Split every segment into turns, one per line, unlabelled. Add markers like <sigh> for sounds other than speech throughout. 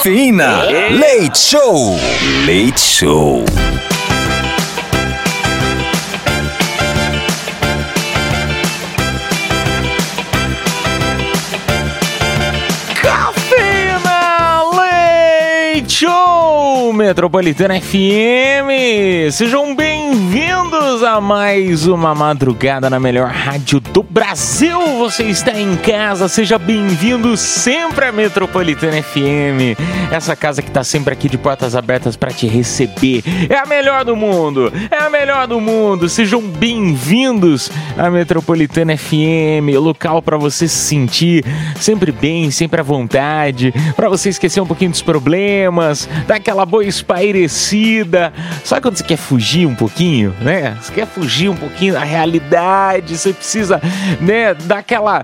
Cafeína. Leite Show. Leite Show.
Cafeína Leite Show Metropolitana FM. Sejam bem-vindos a mais uma madrugada na melhor rádio do Brasil. Você está em casa, seja bem-vindo sempre à Metropolitana FM. Essa casa que está sempre aqui de portas abertas para te receber. É a melhor do mundo. É a melhor do mundo. Sejam bem-vindos à Metropolitana FM, local para você se sentir sempre bem, sempre à vontade, para você esquecer um pouquinho dos problemas, dar aquela boa espairecida. Sabe quando você quer fugir um pouquinho, né? Você quer fugir um pouquinho da realidade, você precisa, né, dar aquela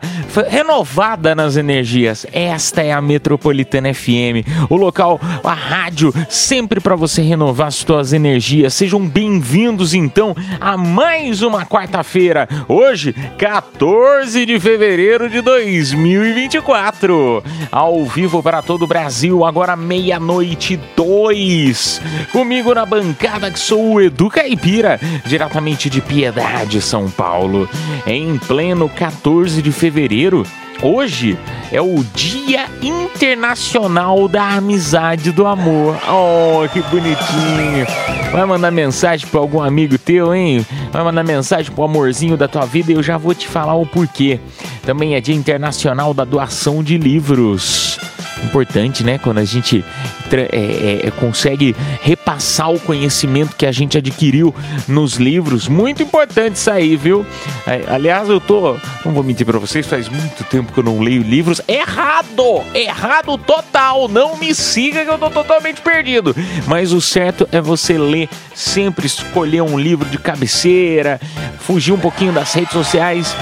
renovada nas energias. Esta é a Metropolitana FM, o local, a rádio sempre para você renovar as suas energias. Sejam bem-vindos então a mais uma quarta-feira. Hoje, 14 de fevereiro de 2024. Ao vivo para todo o Brasil, agora meia-noite dois. Comigo na bancada que sou o Edu Caipira, diretamente de Piedade, São Paulo. Em pleno 14 de fevereiro, Hoje é o Dia Internacional da Amizade do Amor. Oh, que bonitinho. Vai mandar mensagem para algum amigo teu, hein? Vai mandar mensagem pro amorzinho da tua vida e eu já vou te falar o porquê. Também é Dia Internacional da Doação de Livros importante, né? Quando a gente é, é, consegue repassar o conhecimento que a gente adquiriu nos livros. Muito importante isso aí, viu? É, aliás, eu tô. Não vou mentir pra vocês, faz muito tempo que eu não leio livros. Errado! Errado total! Não me siga que eu tô totalmente perdido. Mas o certo é você ler, sempre escolher um livro de cabeceira, fugir um pouquinho das redes sociais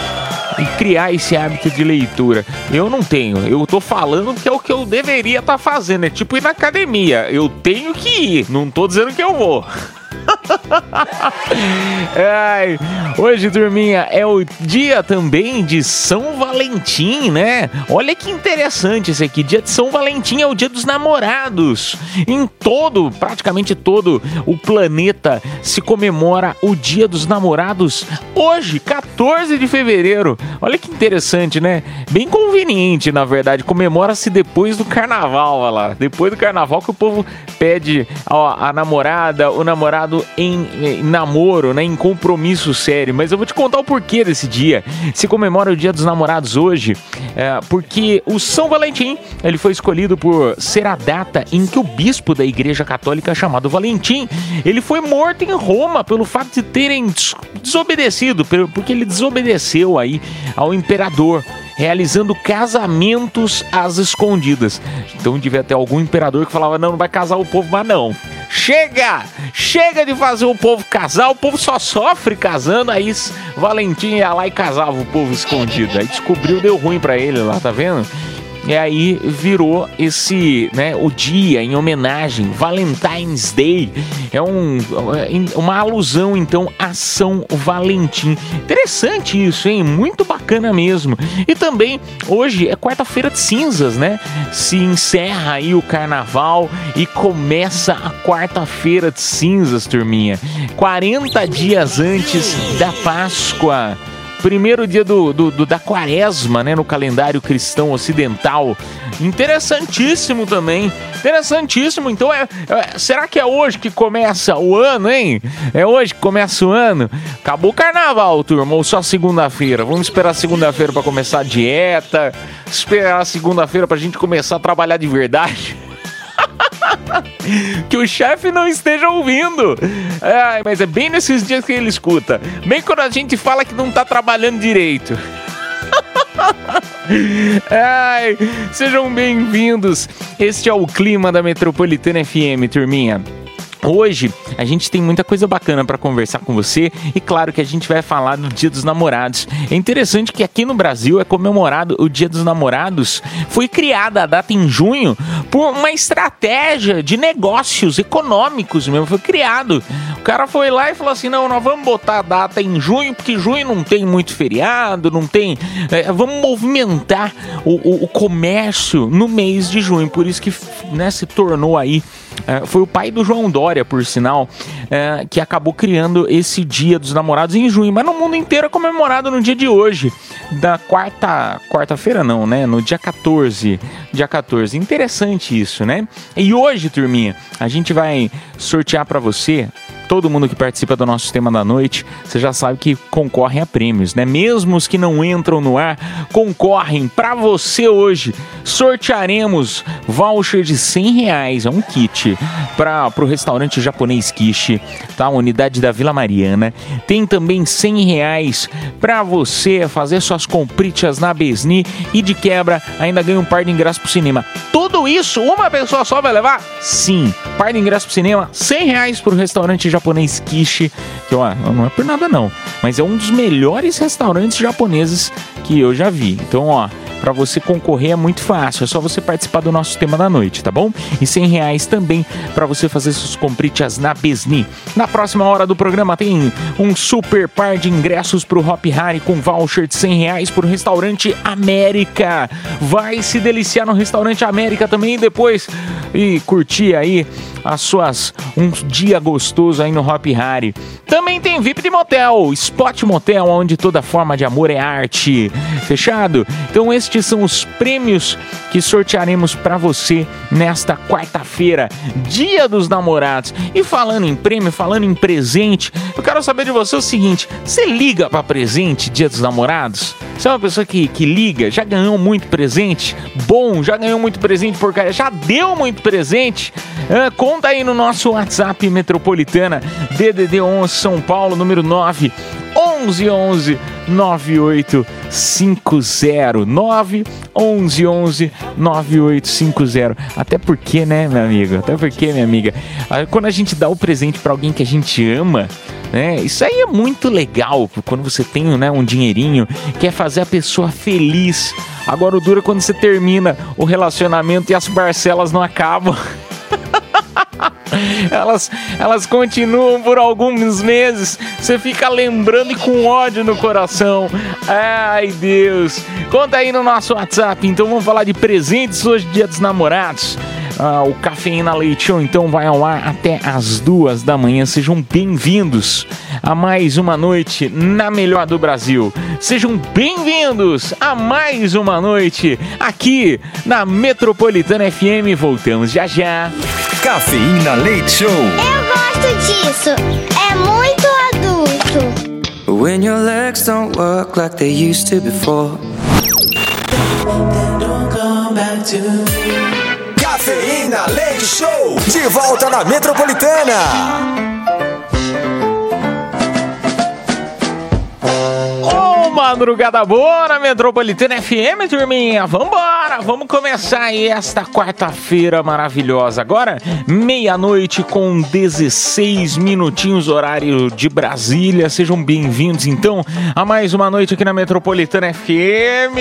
e criar esse hábito de leitura. Eu não tenho, eu tô falando que é o que eu deveria estar tá fazendo, é tipo ir na academia. Eu tenho que ir, não tô dizendo que eu vou. <laughs> Ai, hoje, turminha, é o dia também de São Valentim, né? Olha que interessante esse aqui. Dia de São Valentim é o dia dos namorados. Em todo, praticamente todo o planeta se comemora o dia dos namorados hoje, 14 de fevereiro. Olha que interessante, né? Bem conveniente, na verdade. Comemora-se depois do carnaval, olha lá. Depois do carnaval que o povo pede a namorada, o namorado em, em, namoro, né, em compromisso sério. Mas eu vou te contar o porquê desse dia. Se comemora o Dia dos Namorados hoje, é, porque o São Valentim ele foi escolhido por ser a data em que o bispo da Igreja Católica chamado Valentim ele foi morto em Roma pelo fato de terem desobedecido, porque ele desobedeceu aí ao imperador realizando casamentos às escondidas. Então devia ter algum imperador que falava: não, não vai casar o povo, mas não. Chega! Chega de fazer o povo casar, o povo só sofre casando. Aí Valentim ia lá e casava o povo escondido. Aí descobriu, deu ruim para ele lá, tá vendo? E aí virou esse, né, o dia em homenagem, Valentine's Day. É um, é, uma alusão então a São Valentim. Interessante isso, hein? Muito bacana mesmo. E também hoje é quarta-feira de cinzas, né? Se encerra aí o carnaval e começa a quarta-feira de cinzas, turminha. 40 dias antes da Páscoa primeiro dia do, do, do, da quaresma, né, no calendário cristão ocidental. Interessantíssimo também. Interessantíssimo. Então, é, é, será que é hoje que começa o ano, hein? É hoje que começa o ano? Acabou o carnaval, turma, ou só segunda-feira? Vamos esperar segunda-feira para começar a dieta, esperar segunda-feira pra gente começar a trabalhar de verdade. <laughs> que o chefe não esteja ouvindo. Ai, mas é bem nesses dias que ele escuta. Bem quando a gente fala que não tá trabalhando direito. <laughs> Ai, sejam bem-vindos. Este é o clima da Metropolitana FM, turminha. Hoje a gente tem muita coisa bacana para conversar com você e claro que a gente vai falar do Dia dos Namorados. É interessante que aqui no Brasil é comemorado o Dia dos Namorados. Foi criada a data em junho por uma estratégia de negócios econômicos mesmo. Foi criado. O cara foi lá e falou assim: não, nós vamos botar a data em junho porque junho não tem muito feriado, não tem. É, vamos movimentar o, o, o, comércio no mês de junho. Por isso que né, se tornou aí. É, foi o pai do João Dória história, por sinal, é, que acabou criando esse Dia dos Namorados em junho, mas no mundo inteiro é comemorado no dia de hoje, da quarta, quarta-feira não, né? No dia 14, dia 14. Interessante isso, né? E hoje, turminha, a gente vai sortear para você todo mundo que participa do nosso tema da noite, você já sabe que concorrem a prêmios, né? Mesmo os que não entram no ar, concorrem para você hoje. Sortearemos voucher de 100 reais, é um kit para o restaurante japonês Kishi, tá? Unidade da Vila Mariana. Tem também 100 reais para você fazer suas compritas na Besni e de quebra ainda ganha um par de ingressos pro cinema. Tudo isso uma pessoa só vai levar? Sim, par de ingressos pro cinema, 100 reais pro restaurante japonês Kishi, que ó, não é por nada não, mas é um dos melhores restaurantes japoneses que eu já vi. Então, ó, para você concorrer é muito fácil, é só você participar do nosso tema da noite, tá bom? E 100 reais também para você fazer suas compritas na Besni. Na próxima hora do programa tem um super par de ingressos pro Hop Harry com voucher de 100 reais pro restaurante América. Vai se deliciar no restaurante América também depois e curtir aí as suas um dia gostoso aí no Hop Harry. Também tem VIP de motel, Spot Motel, onde toda forma de amor é arte. Fechado? Então estes são os prêmios que sortearemos para você nesta quarta-feira, Dia dos Namorados. E falando em prêmio, falando em presente, eu quero saber de você o seguinte: você liga para presente Dia dos Namorados? Você é uma pessoa que, que liga, já ganhou muito presente? Bom, já ganhou muito presente porcaria, já deu muito presente? É, conta aí no nosso WhatsApp Metropolitana, DDD 11 São Paulo, número 9 11 11 9850 9 11 11 9850 Até porque, né, meu amigo? Até porque, minha amiga, quando a gente dá o presente para alguém que a gente ama, né? Isso aí é muito legal quando você tem né, um dinheirinho, quer fazer a pessoa feliz. Agora o duro é quando você termina o relacionamento e as parcelas não acabam. <laughs> elas, elas continuam por alguns meses. Você fica lembrando e com ódio no coração. Ai, Deus. Conta aí no nosso WhatsApp. Então vamos falar de presentes hoje, dia dos namorados. Ah, o Cafeína Leite Show então vai ao ar até as duas da manhã. Sejam bem-vindos a mais uma noite na melhor do Brasil. Sejam bem-vindos a mais uma noite aqui na Metropolitana FM. Voltamos já já.
Cafeína Leite Show.
Eu gosto disso. É muito adulto.
When your legs don't work like they used to before. Don't come back to me.
Leite Show, de volta na Metropolitana.
Madrugada boa na Metropolitana FM, turminha. Vambora, vamos começar aí esta quarta-feira maravilhosa. Agora, meia-noite com 16 minutinhos, horário de Brasília. Sejam bem-vindos, então, a mais uma noite aqui na Metropolitana FM.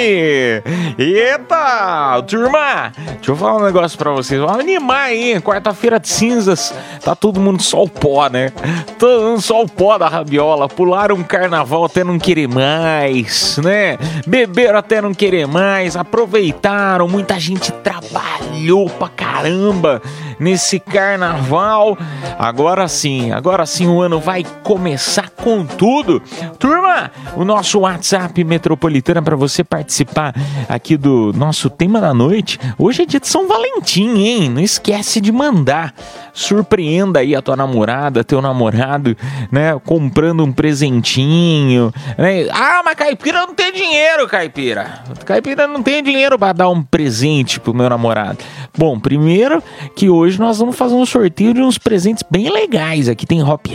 Eita, turma, deixa eu falar um negócio pra vocês. Vamos animar aí, quarta-feira de cinzas. Tá todo mundo só o pó, né? Todo mundo só o pó da rabiola. Pularam um carnaval até não querer mais mais, né? Beberam até não querer mais, aproveitaram, muita gente trabalhou pra caramba nesse carnaval. Agora sim, agora sim o ano vai começar com tudo. Turma, o nosso WhatsApp metropolitana para você participar aqui do nosso tema da noite. Hoje é dia de São Valentim, hein? Não esquece de mandar. Surpreenda aí a tua namorada, teu namorado, né? Comprando um presentinho, né? Ah, mas caipira não tem dinheiro, caipira. Caipira não tem dinheiro para dar um presente pro meu namorado. Bom, primeiro que hoje nós vamos fazer um sorteio de uns presentes bem legais. Aqui tem Hop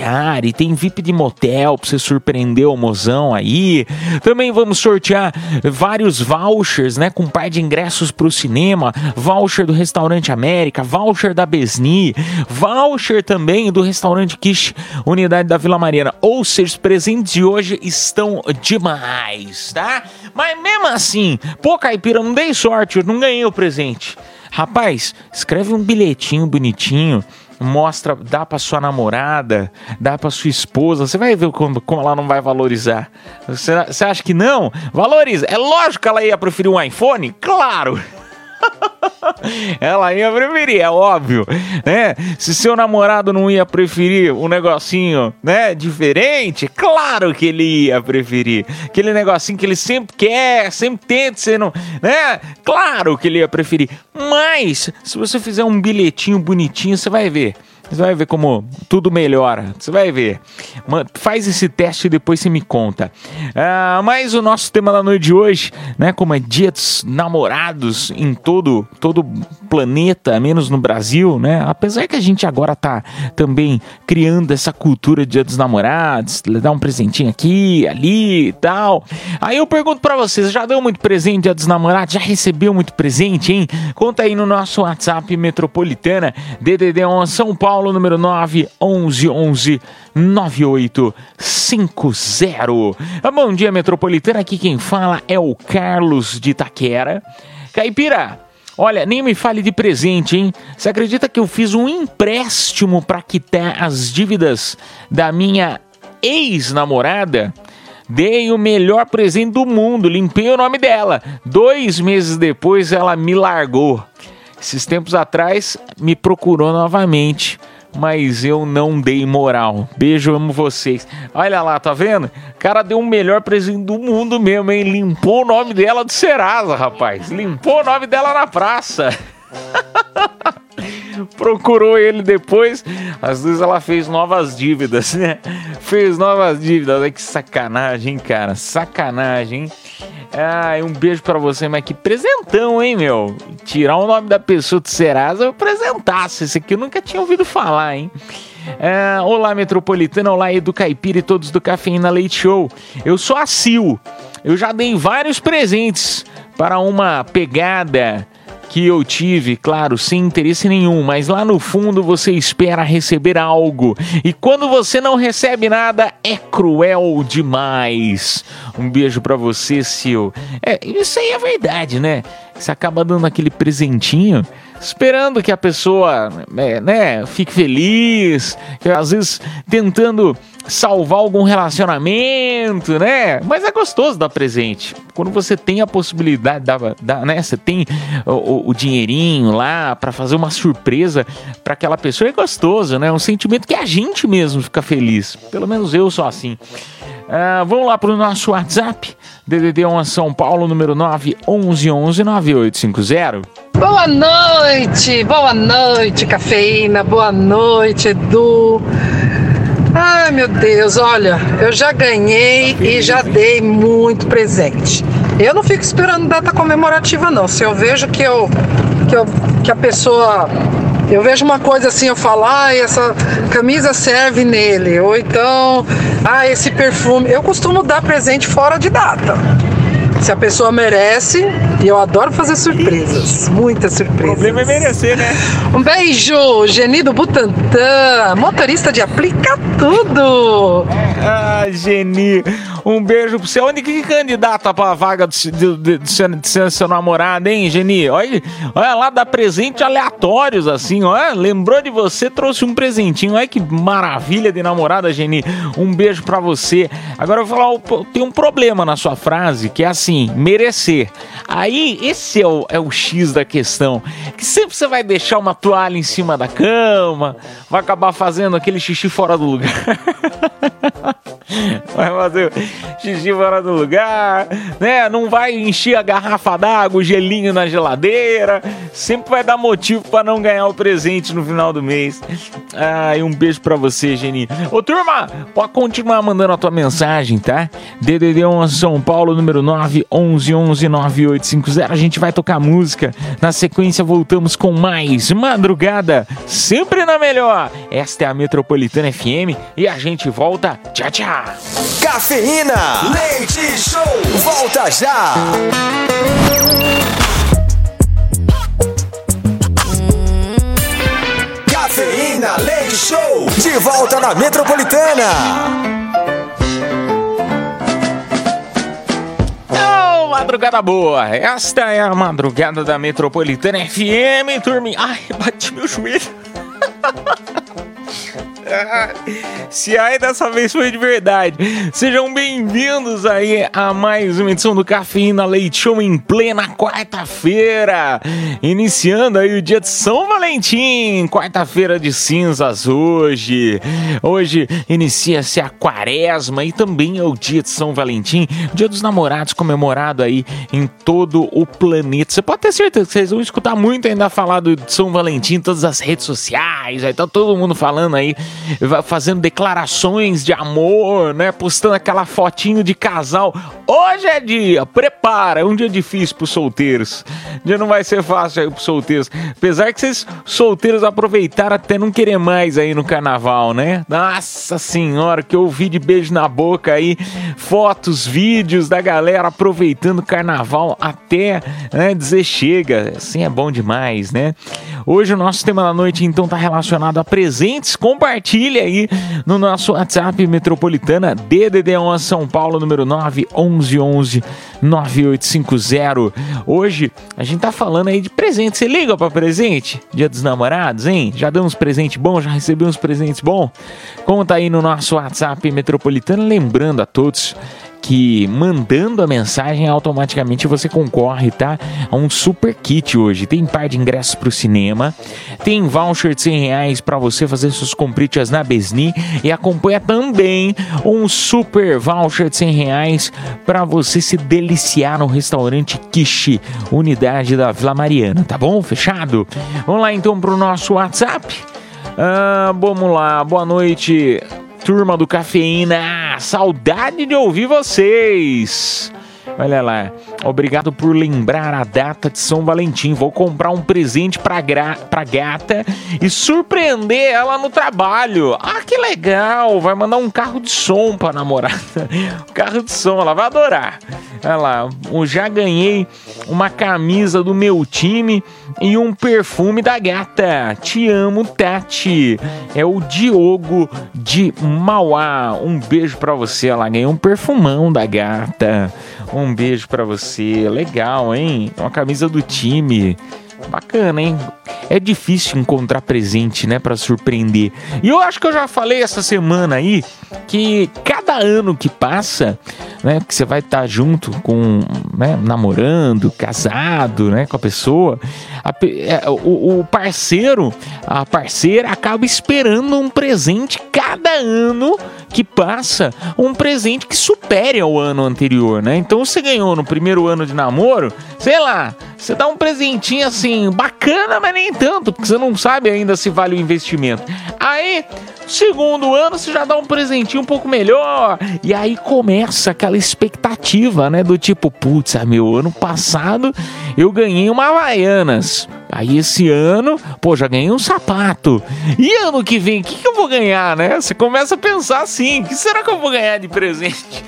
tem VIP de motel pra você surpreender o mozão aí. Também vamos sortear vários vouchers, né? Com um par de ingressos pro cinema, voucher do Restaurante América, voucher da Besni, voucher também do Restaurante Kish, unidade da Vila Mariana. Ou seja, os presentes de hoje estão demais, tá? Mas mesmo assim, pô, Caipira, não dei sorte, eu não ganhei o presente. Rapaz, escreve um bilhetinho bonitinho, mostra, dá pra sua namorada, dá pra sua esposa, você vai ver como, como ela não vai valorizar. Você, você acha que não? Valoriza. É lógico que ela ia preferir um iPhone? Claro! <laughs> Ela ia preferir, é óbvio, né? Se seu namorado não ia preferir um negocinho, né, diferente, claro que ele ia preferir. Aquele negocinho que ele sempre quer, sempre tenta, você não, né? Claro que ele ia preferir. Mas se você fizer um bilhetinho bonitinho, você vai ver. Você vai ver como tudo melhora. Você vai ver. Faz esse teste e depois você me conta. Ah, mas o nosso tema da noite de hoje, né? Como é dia dos namorados em todo todo planeta, menos no Brasil, né? Apesar que a gente agora tá também criando essa cultura de dia dos namorados, dar um presentinho aqui, ali e tal. Aí eu pergunto para vocês, já deu muito presente dia dos namorados? Já recebeu muito presente, hein? Conta aí no nosso WhatsApp Metropolitana, DDD 1 São Paulo Paulo, número 9 11 11 9850. Bom dia, metropolitana. Aqui quem fala é o Carlos de Itaquera. Caipira, olha, nem me fale de presente, hein? Você acredita que eu fiz um empréstimo para quitar as dívidas da minha ex-namorada? Dei o melhor presente do mundo, limpei o nome dela. Dois meses depois ela me largou. Esses tempos atrás me procurou novamente, mas eu não dei moral. Beijo, amo vocês. Olha lá, tá vendo? O cara deu o melhor presente do mundo mesmo, hein? Limpou o nome dela do Serasa, rapaz. Limpou o nome dela na praça. <laughs> Procurou ele depois, às vezes ela fez novas dívidas, né? Fez novas dívidas. Olha que sacanagem, cara? Sacanagem? Ah, um beijo para você, mas que presentão, hein, meu? Tirar o nome da pessoa do Serasa, eu apresentasse. Esse aqui eu nunca tinha ouvido falar, hein? É, olá, Metropolitana, olá, Edu Caipira e todos do Cafeína Leite Show. Eu sou a Sil. Eu já dei vários presentes para uma pegada que eu tive, claro, sem interesse nenhum, mas lá no fundo você espera receber algo. E quando você não recebe nada, é cruel demais. Um beijo para você, Sil. É, isso aí é verdade, né? Você acaba dando aquele presentinho esperando que a pessoa né, né, fique feliz, às vezes tentando salvar algum relacionamento, né? Mas é gostoso dar presente. Quando você tem a possibilidade, da, da, né? Você tem o, o dinheirinho lá para fazer uma surpresa para aquela pessoa, é gostoso, né? Um sentimento que a gente mesmo fica feliz. Pelo menos eu sou assim. Uh, vamos lá para o nosso WhatsApp, DDD 1 São Paulo, número 9 11 11 9850.
Boa noite, boa noite, cafeína, boa noite, Edu. Ai meu Deus, olha, eu já ganhei e já dei muito presente. Eu não fico esperando data comemorativa, não. Se eu vejo que, eu, que, eu, que a pessoa eu vejo uma coisa assim, eu falo, ah, essa camisa serve nele, ou então, ah, esse perfume. Eu costumo dar presente fora de data. Se a pessoa merece, e eu adoro fazer surpresas, muitas surpresas. O
problema é merecer, né?
Um beijo, Geni do Butantã, motorista de aplica tudo.
Ah, Geni, um beijo pra você. Onde que candidata pra vaga do, do, do, do, seu, seu namorado, hein, Geni? Olha, olha lá, dá presente aleatórios, assim, olha. Lembrou de você, trouxe um presentinho. Olha que maravilha de namorada, Geni. Um beijo pra você. Agora eu vou falar, tem um problema na sua frase, que é assim, merecer. Aí, esse é o, é o X da questão. Que sempre você vai deixar uma toalha em cima da cama, vai acabar fazendo aquele xixi fora do lugar. <laughs> <laughs> vai fazer xixi fora do lugar, né? Não vai encher a garrafa d'água, o gelinho na geladeira. Sempre vai dar motivo para não ganhar o presente no final do mês. Ah, e um beijo para você, Geni. Ô, turma, pode continuar mandando a tua mensagem, tá? DDD 1 São Paulo, número 9 11 11 9850. A gente vai tocar música. Na sequência, voltamos com mais Madrugada, sempre na melhor. Esta é a Metropolitana FM e a gente volta. Tchau, tchau.
Cafeína, leite show, volta já. Cafeína, leite show, de volta na Metropolitana.
Oh, madrugada boa! Esta é a madrugada da Metropolitana FM, turminha. Ai, bati meu joelho. <laughs> <laughs> Se aí dessa vez foi de verdade. Sejam bem-vindos aí a mais uma edição do Cafeína Leite Show em plena quarta-feira. Iniciando aí o dia de São Valentim, quarta-feira de cinzas hoje. Hoje inicia-se a quaresma e também é o dia de São Valentim, dia dos namorados comemorado aí em todo o planeta. Você pode ter certeza que vocês vão escutar muito ainda falar do São Valentim em todas as redes sociais, aí tá todo mundo falando aí fazendo declarações de amor, né? Postando aquela fotinho de casal. Hoje é dia, prepara, é um dia difícil pros solteiros. O dia não vai ser fácil aí pros solteiros. Apesar que vocês solteiros aproveitaram até não querer mais aí no carnaval, né? Nossa senhora, que eu vi de beijo na boca aí, fotos, vídeos da galera aproveitando o carnaval até né, dizer chega. Assim é bom demais, né? Hoje o nosso tema da noite então tá relacionado a presentes. Compartilha aí no nosso WhatsApp Metropolitana DDD1 São Paulo número 9 11 11 9850. Hoje a gente tá falando aí de presente. Você liga para presente? Dia dos Namorados, hein? Já deu uns presentes bons? Já recebeu uns presentes bons? Conta aí no nosso WhatsApp Metropolitana, lembrando a todos que mandando a mensagem automaticamente você concorre, tá? A um super kit hoje. Tem par de ingressos para o cinema, tem voucher de 100 reais para você fazer suas compritas na Besni e acompanha também um super voucher de 100 reais para você se deliciar no restaurante Kishi, unidade da Vila Mariana, tá bom? Fechado? Vamos lá então pro nosso WhatsApp. Ah, vamos lá, boa noite turma do Cafeína. Saudade de ouvir vocês. Olha lá, obrigado por lembrar a data de São Valentim. Vou comprar um presente pra, gra pra gata e surpreender ela no trabalho. Ah, que legal! Vai mandar um carro de som pra namorada. Um <laughs> carro de som, ela vai adorar. Olha lá, eu já ganhei uma camisa do meu time e um perfume da gata. Te amo, Tati. É o Diogo de Mauá. Um beijo pra você. Ela ganhou um perfumão da gata. Um beijo para você. Legal, hein? Uma camisa do time. Bacana, hein? É difícil encontrar presente, né, para surpreender. E eu acho que eu já falei essa semana aí que cada ano que passa, né, que você vai estar tá junto com, né, namorando, casado, né, com a pessoa, a, é, o, o parceiro, a parceira acaba esperando um presente cada ano que passa, um presente que supere ao ano anterior, né? Então você ganhou no primeiro ano de namoro, sei lá, você dá um presentinho assim, bacana, mas nem tanto, porque você não sabe ainda se vale o investimento. Aí, segundo ano, você já dá um presentinho um pouco melhor. E aí começa aquela expectativa, né? Do tipo, putz, meu, ano passado eu ganhei uma Havaianas. Aí esse ano, pô, já ganhei um sapato. E ano que vem, o que, que eu vou ganhar, né? Você começa a pensar assim: o que será que eu vou ganhar de presente?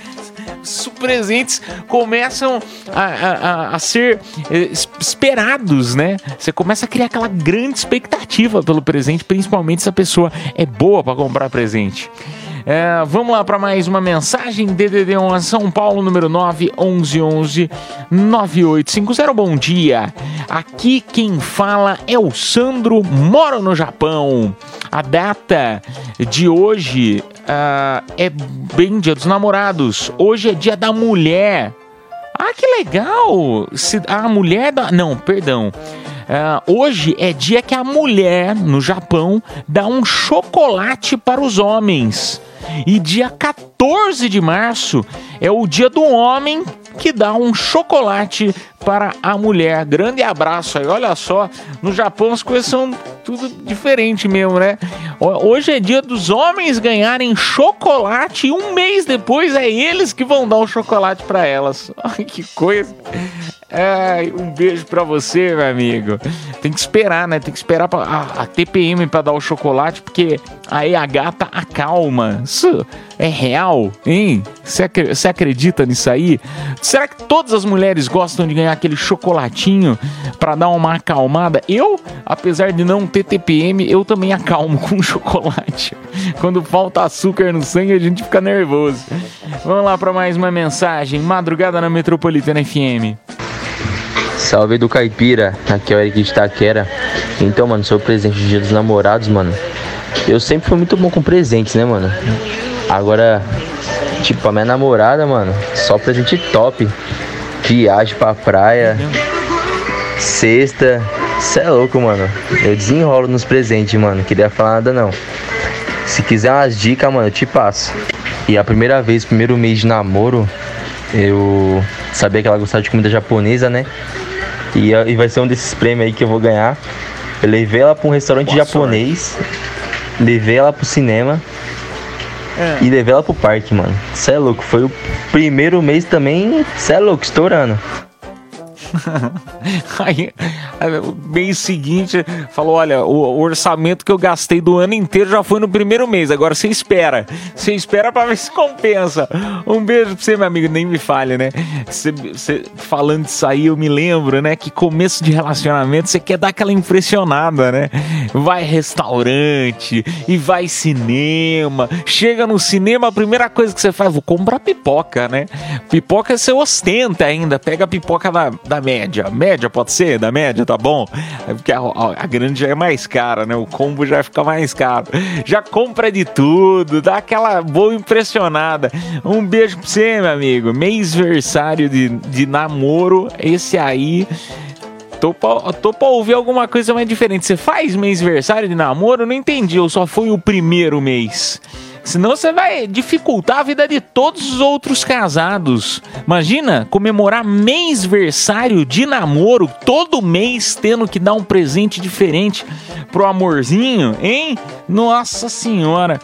Os presentes começam a, a, a, ser eh, esperados, né? Você começa a criar aquela grande expectativa pelo presente, principalmente se a pessoa é boa para comprar presente. É, vamos lá para mais uma mensagem. DDD1 São Paulo, número 9 11 9850. Bom dia. Aqui quem fala é o Sandro, moro no Japão. A data de hoje uh, é bem Dia dos Namorados. Hoje é Dia da Mulher. Ah, que legal! Se, a mulher da. Não, perdão. Uh, hoje é dia que a mulher no Japão dá um chocolate para os homens. E dia 14 de março é o dia do homem que dá um chocolate para a mulher. Grande abraço aí. Olha só, no Japão as coisas são tudo diferente mesmo, né? Hoje é dia dos homens ganharem chocolate e um mês depois é eles que vão dar o chocolate para elas. <laughs> Ai, que coisa. É, um beijo para você, meu amigo. Tem que esperar, né? Tem que esperar pra, a, a TPM para dar o chocolate, porque aí a gata acalma. Isso é real, hein? Você acredita nisso aí? Será que todas as mulheres gostam de ganhar aquele chocolatinho para dar uma acalmada? Eu, apesar de não ter TPM, eu também acalmo <laughs> com chocolate. Quando falta açúcar no sangue, a gente fica nervoso. Vamos lá para mais uma mensagem. Madrugada na Metropolitana FM.
Salve do Caipira, aqui é o Eric de Taquera. Então, mano, seu presente de dia dos namorados, mano. Eu sempre fui muito bom com presentes, né, mano? Agora, tipo, a minha namorada, mano, só presente top. Viagem pra praia. Sexta. Cê é louco, mano. Eu desenrolo nos presentes, mano. Queria falar nada não. Se quiser umas dicas, mano, eu te passo. E a primeira vez, primeiro mês de namoro, eu sabia que ela gostava de comida japonesa, né? E, e vai ser um desses prêmios aí que eu vou ganhar. Eu levei ela para um restaurante Boa japonês, sorte. levei ela pro cinema é. e levei ela pro parque, mano. Cê é louco, foi o primeiro mês também, cê é louco, estourando. <laughs>
Aí, mês seguinte, falou: Olha, o, orçamento que eu gastei do ano inteiro já foi no primeiro mês. Agora você espera. Você espera para ver <laughs> se compensa. Um beijo pra você, meu amigo. Nem me falha, né? Falando disso aí, eu me lembro, né? Que começo de relacionamento você quer dar aquela impressionada, né? Vai restaurante e vai cinema. Chega no cinema, a primeira coisa que você faz, vou comprar pipoca, né? Pipoca você ostenta ainda. Pega a pipoca da, da média. Média pode ser? Da média, tá bom? É porque a, a, grande já é mais cara, né? O combo já fica mais caro. Já compra de tudo, dá aquela boa impressionada. Um beijo pra você, meu amigo. Mêsversário de, de namoro, esse aí. Tô pra, tô pra ouvir alguma coisa mais diferente. Você faz mêsversário de namoro? não entendi, eu só fui o primeiro mês. Senão você vai dificultar a vida de todos os outros casados. Imagina comemorar mêsversário de namoro, todo mês tendo que dar um presente diferente pro amorzinho, hein? Nossa senhora.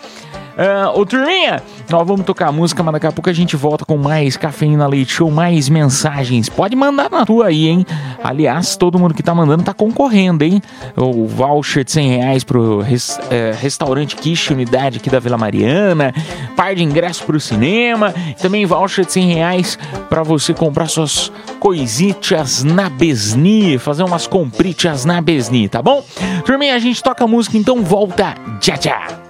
Uh, ô turminha, nós vamos tocar música, mas daqui a pouco a gente volta com mais Cafeína Leite Show, mais mensagens. Pode mandar na tua aí, hein? Aliás, todo mundo que tá mandando tá concorrendo, hein? O voucher de 100 reais pro res, é, restaurante Quiche Unidade aqui da Vila Mariana, par de ingresso pro cinema, também voucher de 100 reais pra você comprar suas coisitas na Besni, fazer umas compritas na Besni, tá bom? Turminha, a gente toca música, então volta já já.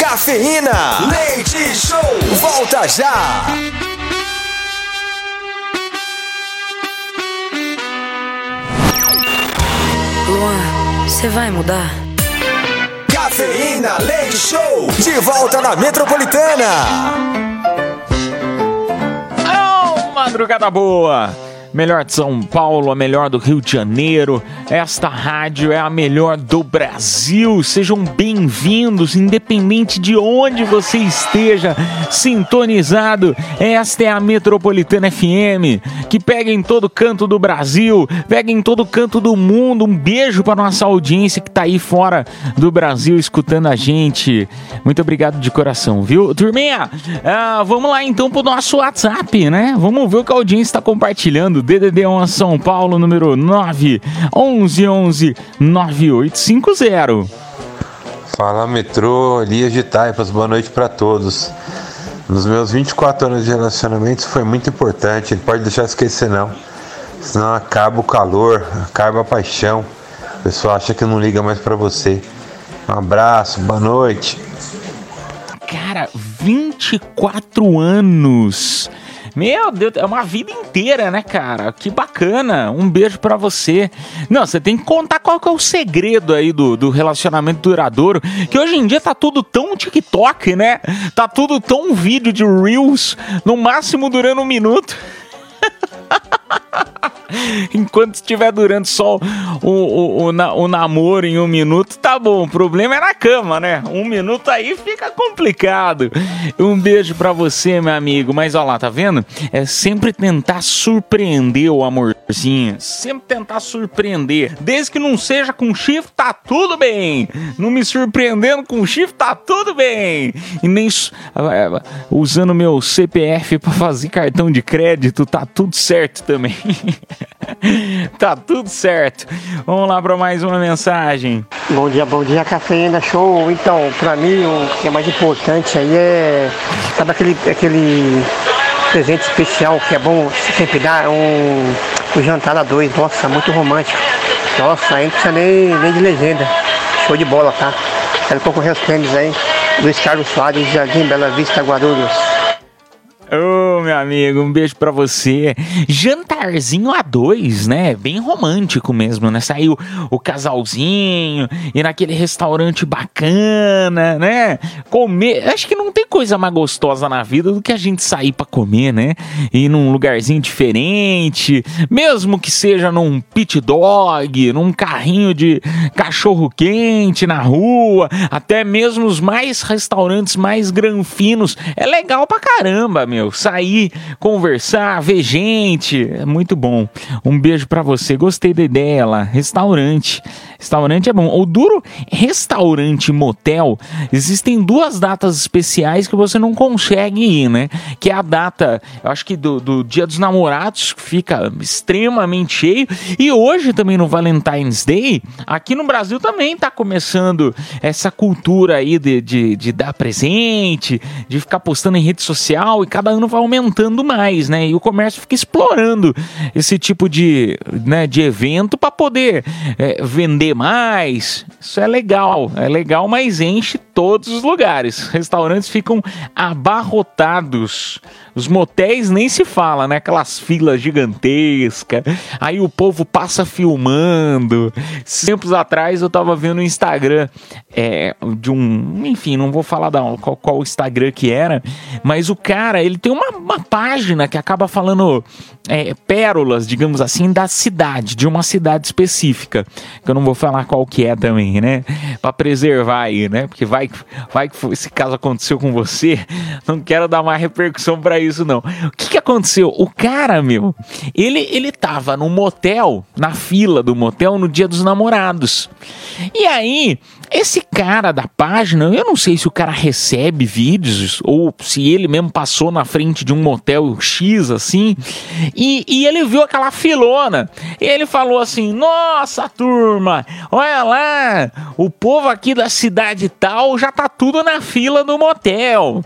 Cafeína. Leite Show. Volta já.
Luan, você vai mudar?
Cafeína Leite Show. De volta na Metropolitana.
Oh, madrugada boa melhor de São Paulo, a melhor do Rio de Janeiro. Esta rádio é a melhor do Brasil. Sejam bem-vindos, independente de onde você esteja sintonizado. Esta é a Metropolitana FM, que pega em todo canto do Brasil, pega em todo canto do mundo. Um beijo para nossa audiência que está aí fora do Brasil escutando a gente. Muito obrigado de coração, viu? Turminha, ah, vamos lá então pro nosso WhatsApp, né? Vamos ver o que a audiência está compartilhando DDD 1 São Paulo, número 9 11 9850.
Fala metrô, Elias de Taipas, boa noite para todos. Nos meus 24 anos de relacionamento foi muito importante, não pode deixar de esquecer não. Senão acaba o calor, acaba a paixão. O pessoal acha que não liga mais para você. Um abraço, boa noite.
Cara, 24 anos. Meu Deus, é uma vida inteira, né, cara? Que bacana. Um beijo para você. Não, você tem que contar qual que é o segredo aí do, do relacionamento duradouro. Que hoje em dia tá tudo tão TikTok, né? Tá tudo tão vídeo de Reels, no máximo durando um minuto. <laughs> <laughs> Enquanto estiver durando só o, o, o, o, namoro em um minuto, tá bom. O problema é na cama, né? Um minuto aí fica complicado. Um beijo para você, meu amigo. Mas ó lá, tá vendo? É sempre tentar surpreender o amorzinho. Sempre tentar surpreender. Desde que não seja com chifre, tá tudo bem. Não me surpreendendo com chifre, tá tudo bem. E nem é, usando meu CPF para fazer cartão de crédito, tá tudo certo também. <laughs> <laughs> tá tudo certo. Vamos lá para mais uma mensagem.
Bom dia, bom dia, cafeína show. Então, para mim, o que é mais importante aí é. Sabe aquele, aquele presente especial que é bom sempre dar? Um, um jantar a dois. Nossa, muito romântico. Nossa, aí não precisa nem, nem de legenda. Show de bola, tá? Quero concorrer aos prêmios aí. Luiz Carlos Soares, Jardim Bela Vista, Guarulhos.
Ô, oh, meu amigo, um beijo para você. Jantarzinho a dois, né? Bem romântico mesmo, né? Saiu o casalzinho e naquele restaurante bacana, né? Comer. Acho que não tem coisa mais gostosa na vida do que a gente sair para comer, né? Ir num lugarzinho diferente, mesmo que seja num pit dog, num carrinho de cachorro quente na rua, até mesmo os mais restaurantes mais granfinos. É legal pra caramba, meu meu. Sair, conversar, ver gente. É muito bom. Um beijo para você. Gostei da ideia lá. Restaurante. Restaurante é bom. O duro restaurante motel, existem duas datas especiais que você não consegue ir, né? Que é a data, eu acho que do, do Dia dos Namorados, que fica extremamente cheio. E hoje também no Valentine's Day, aqui no Brasil também tá começando essa cultura aí de, de, de dar presente, de ficar postando em rede social e cada ano vai aumentando mais, né? E o comércio fica explorando esse tipo de, né, de evento para poder é, vender mais. Isso é legal, é legal, mas enche todos os lugares. Restaurantes ficam abarrotados. Os motéis nem se fala, né? Aquelas filas gigantescas. Aí o povo passa filmando. Tempos atrás eu tava vendo no Instagram é, de um. Enfim, não vou falar da, qual, qual Instagram que era. Mas o cara, ele tem uma, uma página que acaba falando é, pérolas, digamos assim, da cidade, de uma cidade específica. Que eu não vou falar qual que é também, né? Pra preservar aí, né? Porque vai, vai que esse caso aconteceu com você, não quero dar mais repercussão para isso, não. O que, que aconteceu? O cara, meu, ele, ele tava no motel, na fila do motel, no dia dos namorados. E aí, esse cara da página, eu não sei se o cara recebe vídeos ou se ele mesmo passou na frente de um motel X assim, e, e ele viu aquela filona. E ele falou assim: Nossa, turma, olha lá, o povo aqui da cidade tal já tá tudo na fila do motel.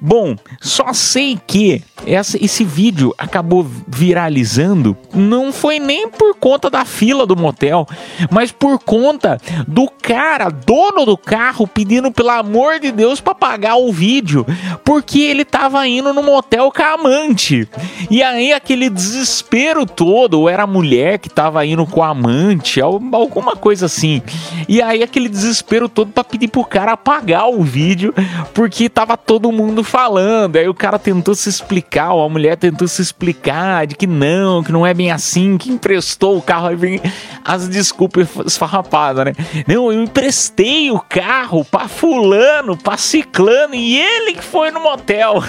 Bom, só sei que essa, esse vídeo acabou viralizando, não foi nem por conta da fila do motel, mas por conta do cara dono do carro pedindo pelo amor de Deus para pagar o vídeo, porque ele tava indo no motel com a amante. E aí aquele desespero todo, ou era a mulher que tava indo com a amante, alguma coisa assim. E aí aquele desespero todo para pedir pro cara pagar o vídeo, porque tava todo mundo falando. Aí o cara tentou se explicar, ou a mulher tentou se explicar de que não, que não é bem assim, que emprestou o carro, aí vem as desculpas esfarrapadas, né? Não, eu emprestei emprestei o carro pra fulano, pra ciclano, e ele que foi no motel.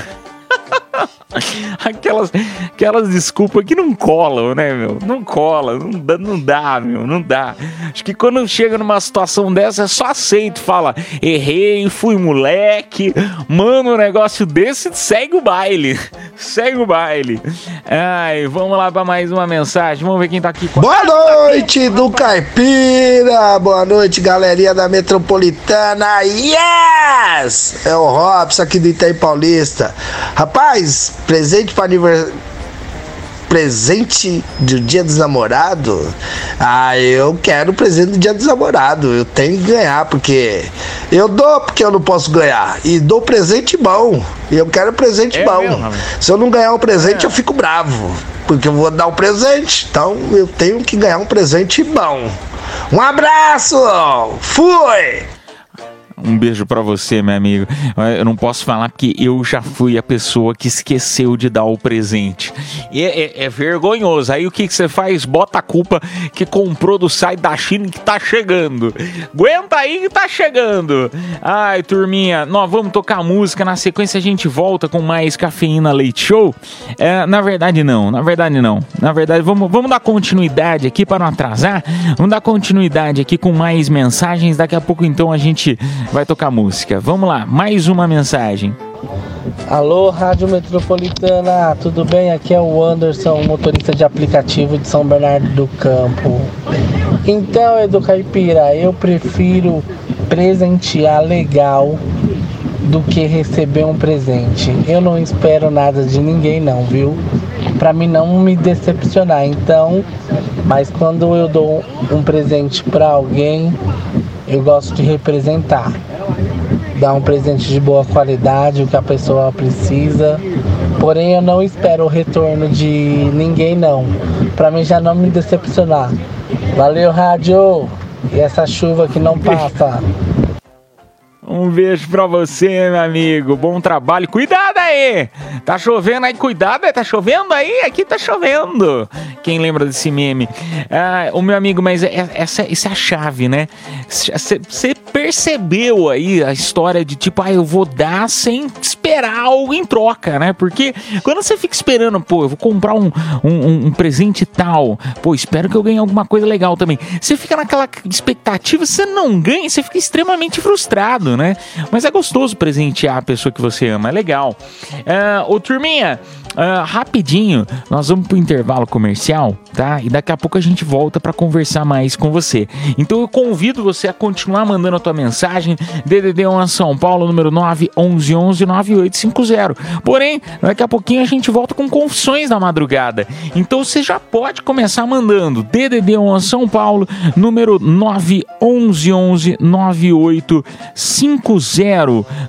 <laughs> aquelas, aquelas desculpas que não colam, né, meu? Não cola, não dá, não dá, meu, não dá. Acho que quando chega numa situação dessa, é só aceito, fala, errei, fui moleque, mano, um negócio desse, segue o baile, <laughs> segue o baile. Ai, vamos lá para mais uma mensagem, vamos ver quem tá aqui.
Boa noite do Caipira, boa noite, galerinha da Metropolitana, yes! É o Robson aqui do Itaí Paulista. Rapaz, presente para aniversário. Presente do Dia dos Namorados? Ah, eu quero o presente do Dia dos Namorados. Eu tenho que ganhar, porque eu dou porque eu não posso ganhar. E dou presente bom. E eu quero presente é bom. Mesmo, Se eu não ganhar um presente, é. eu fico bravo. Porque eu vou dar um presente. Então eu tenho que ganhar um presente bom. Um abraço! Fui!
Um beijo para você, meu amigo. Eu não posso falar porque eu já fui a pessoa que esqueceu de dar o presente. É, é, é vergonhoso. Aí o que, que você faz? Bota a culpa que comprou do site da China que tá chegando. Aguenta aí que tá chegando. Ai, turminha, nós vamos tocar música. Na sequência a gente volta com mais Cafeína Leite Show. É, na verdade, não. Na verdade, não. Na verdade, vamos, vamos dar continuidade aqui para não atrasar. Vamos dar continuidade aqui com mais mensagens. Daqui a pouco, então, a gente vai tocar música. Vamos lá, mais uma mensagem.
Alô, Rádio Metropolitana, tudo bem? Aqui é o Anderson, motorista de aplicativo de São Bernardo do Campo. Então, Edu Caipira, eu prefiro presentear legal do que receber um presente. Eu não espero nada de ninguém não, viu? Para mim não me decepcionar. Então, mas quando eu dou um presente para alguém, eu gosto de representar. Dar um presente de boa qualidade, o que a pessoa precisa. Porém, eu não espero o retorno de ninguém não. Para mim já não me decepcionar. Valeu, rádio. E essa chuva que não passa. <laughs>
Um beijo pra você, meu amigo. Bom trabalho. Cuidado aí! Tá chovendo aí, cuidado aí. Tá chovendo aí? Aqui tá chovendo. Quem lembra desse meme? Ah, o meu amigo, mas é, essa, essa é a chave, né? Você percebeu aí a história de tipo, ah, eu vou dar sem esperar algo em troca, né? Porque quando você fica esperando, pô, eu vou comprar um, um, um presente tal, pô, espero que eu ganhe alguma coisa legal também. Você fica naquela expectativa, você não ganha, você fica extremamente frustrado né? Mas é gostoso presentear a pessoa que você ama, é legal. Uh, ô, turminha, uh, rapidinho, nós vamos pro intervalo comercial, tá? E daqui a pouco a gente volta para conversar mais com você. Então eu convido você a continuar mandando a tua mensagem, DDD 1 São Paulo, número 911 9850. Porém, daqui a pouquinho a gente volta com confissões da madrugada. Então você já pode começar mandando DDD 1 São Paulo, número 911 9850. 50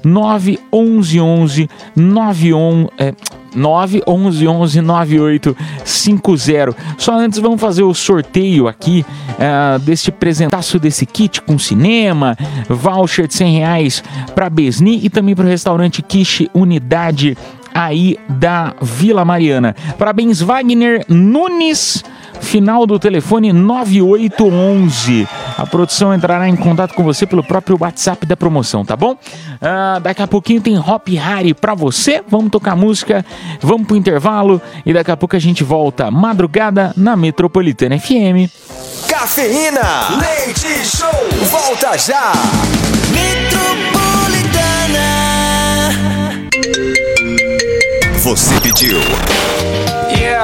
911 91 é, 911 9850. Só antes vamos fazer o sorteio aqui uh, deste presentaço desse kit com cinema, voucher de 100 reais para Besni e também para o restaurante Quiche Unidade aí da Vila Mariana. Parabéns, Wagner Nunes final do telefone 9811. A produção entrará em contato com você pelo próprio WhatsApp da promoção, tá bom? Ah, daqui a pouquinho tem Hop Harry pra você. Vamos tocar música, vamos pro intervalo e daqui a pouco a gente volta madrugada na Metropolitana FM.
Cafeína, leite show, volta já. Metropolitana. Você pediu. Yeah.